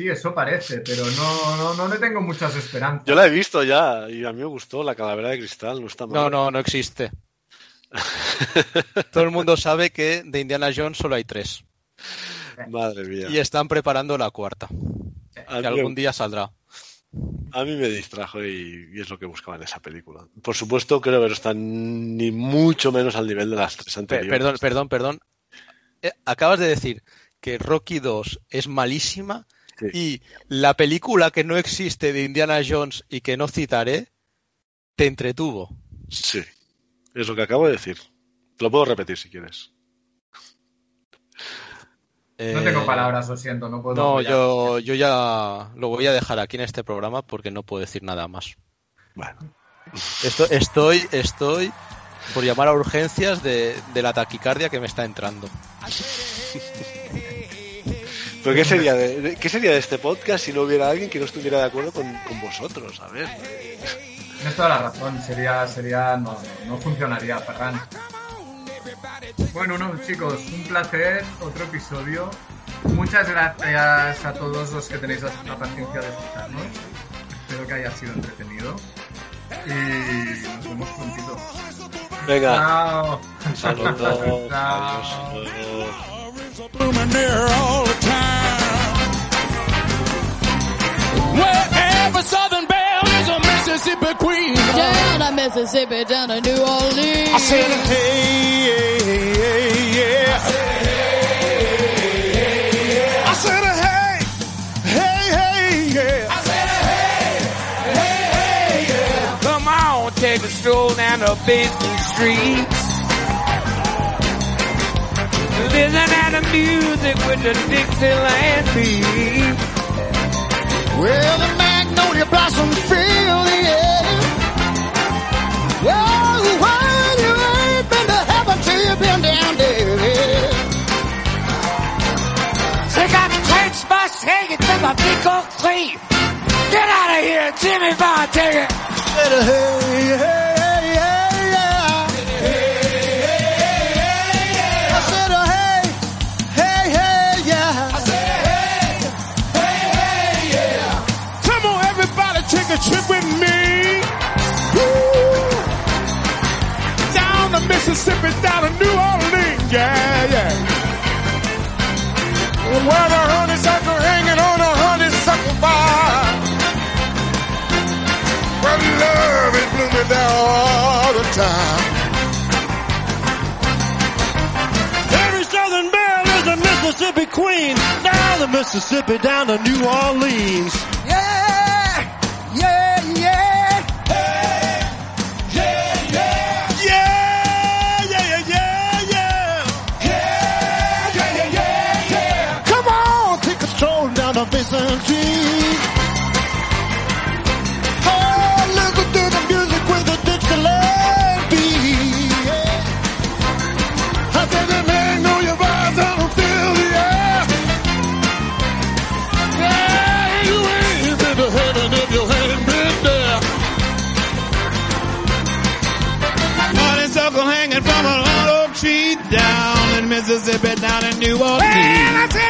Sí, eso parece, pero no, no, no le tengo muchas esperanzas. Yo la he visto ya y a mí me gustó la calavera de cristal, no está mal. No, no, no existe. Todo el mundo sabe que de Indiana Jones solo hay tres. Madre mía. Y están preparando la cuarta. Que mí, algún día saldrá. a mí me distrajo y, y es lo que buscaba en esa película. Por supuesto, creo que no están ni mucho menos al nivel de las tres anteriores. Perdón, perdón, perdón. Eh, acabas de decir que Rocky 2 es malísima Sí. y la película que no existe de Indiana Jones y que no citaré te entretuvo. Sí, es lo que acabo de decir. Te lo puedo repetir si quieres. No Eh, tengo palabras, lo siento, no puedo. No, apoyar. yo, yo ya lo voy a dejar aquí en este programa porque no puedo decir nada más. Bueno, Esto- estoy, estoy por llamar a urgencias de, de la taquicardia que me está entrando. ¿Pero qué sería, de, qué sería de este podcast si no hubiera alguien que no estuviera de acuerdo con, con vosotros? A ver. Tienes toda la razón, sería, sería, no, no, funcionaría, Ferran. Bueno, no, chicos, un placer, otro episodio. Muchas gracias a todos los que tenéis la, paciencia de escucharnos. Espero que haya sido entretenido. Y nos vemos prontito. Venga, Chao. saludos. [laughs] Chao. Adiós. Blooming there all the time. Wherever Southern Belle is a Mississippi queen. Down to Mississippi, down to New Orleans. I said, hey, hey, yeah. I said, hey, hey, hey, yeah. I said, hey, hey, hey, yeah. Come on, take a stroll down the Basin Street. Listen to the music with the Dixieland beat. Well, the magnolia blossoms fill the air. Well, when you ain't been to heaven till you've been down there. Take out the crates, bus, take it to the big oak tree. Get out of here, Jimmy Bond, take it. Hey, hey, hey, Mississippi, down to New Orleans, yeah, yeah. Where the honeysuckle hanging on a honeysuckle bar. Where love is blooming there all the time. Every Southern belle is a Mississippi queen. Down the Mississippi, down to New Orleans. The Basin Oh, listen to the music with the Dixieland beat. I said the magnolia vibes on fill the air. Yeah, you ain't been to heaven if you ain't been there. Honeysuckle hanging from a old tree down in Mississippi, down in New Orleans.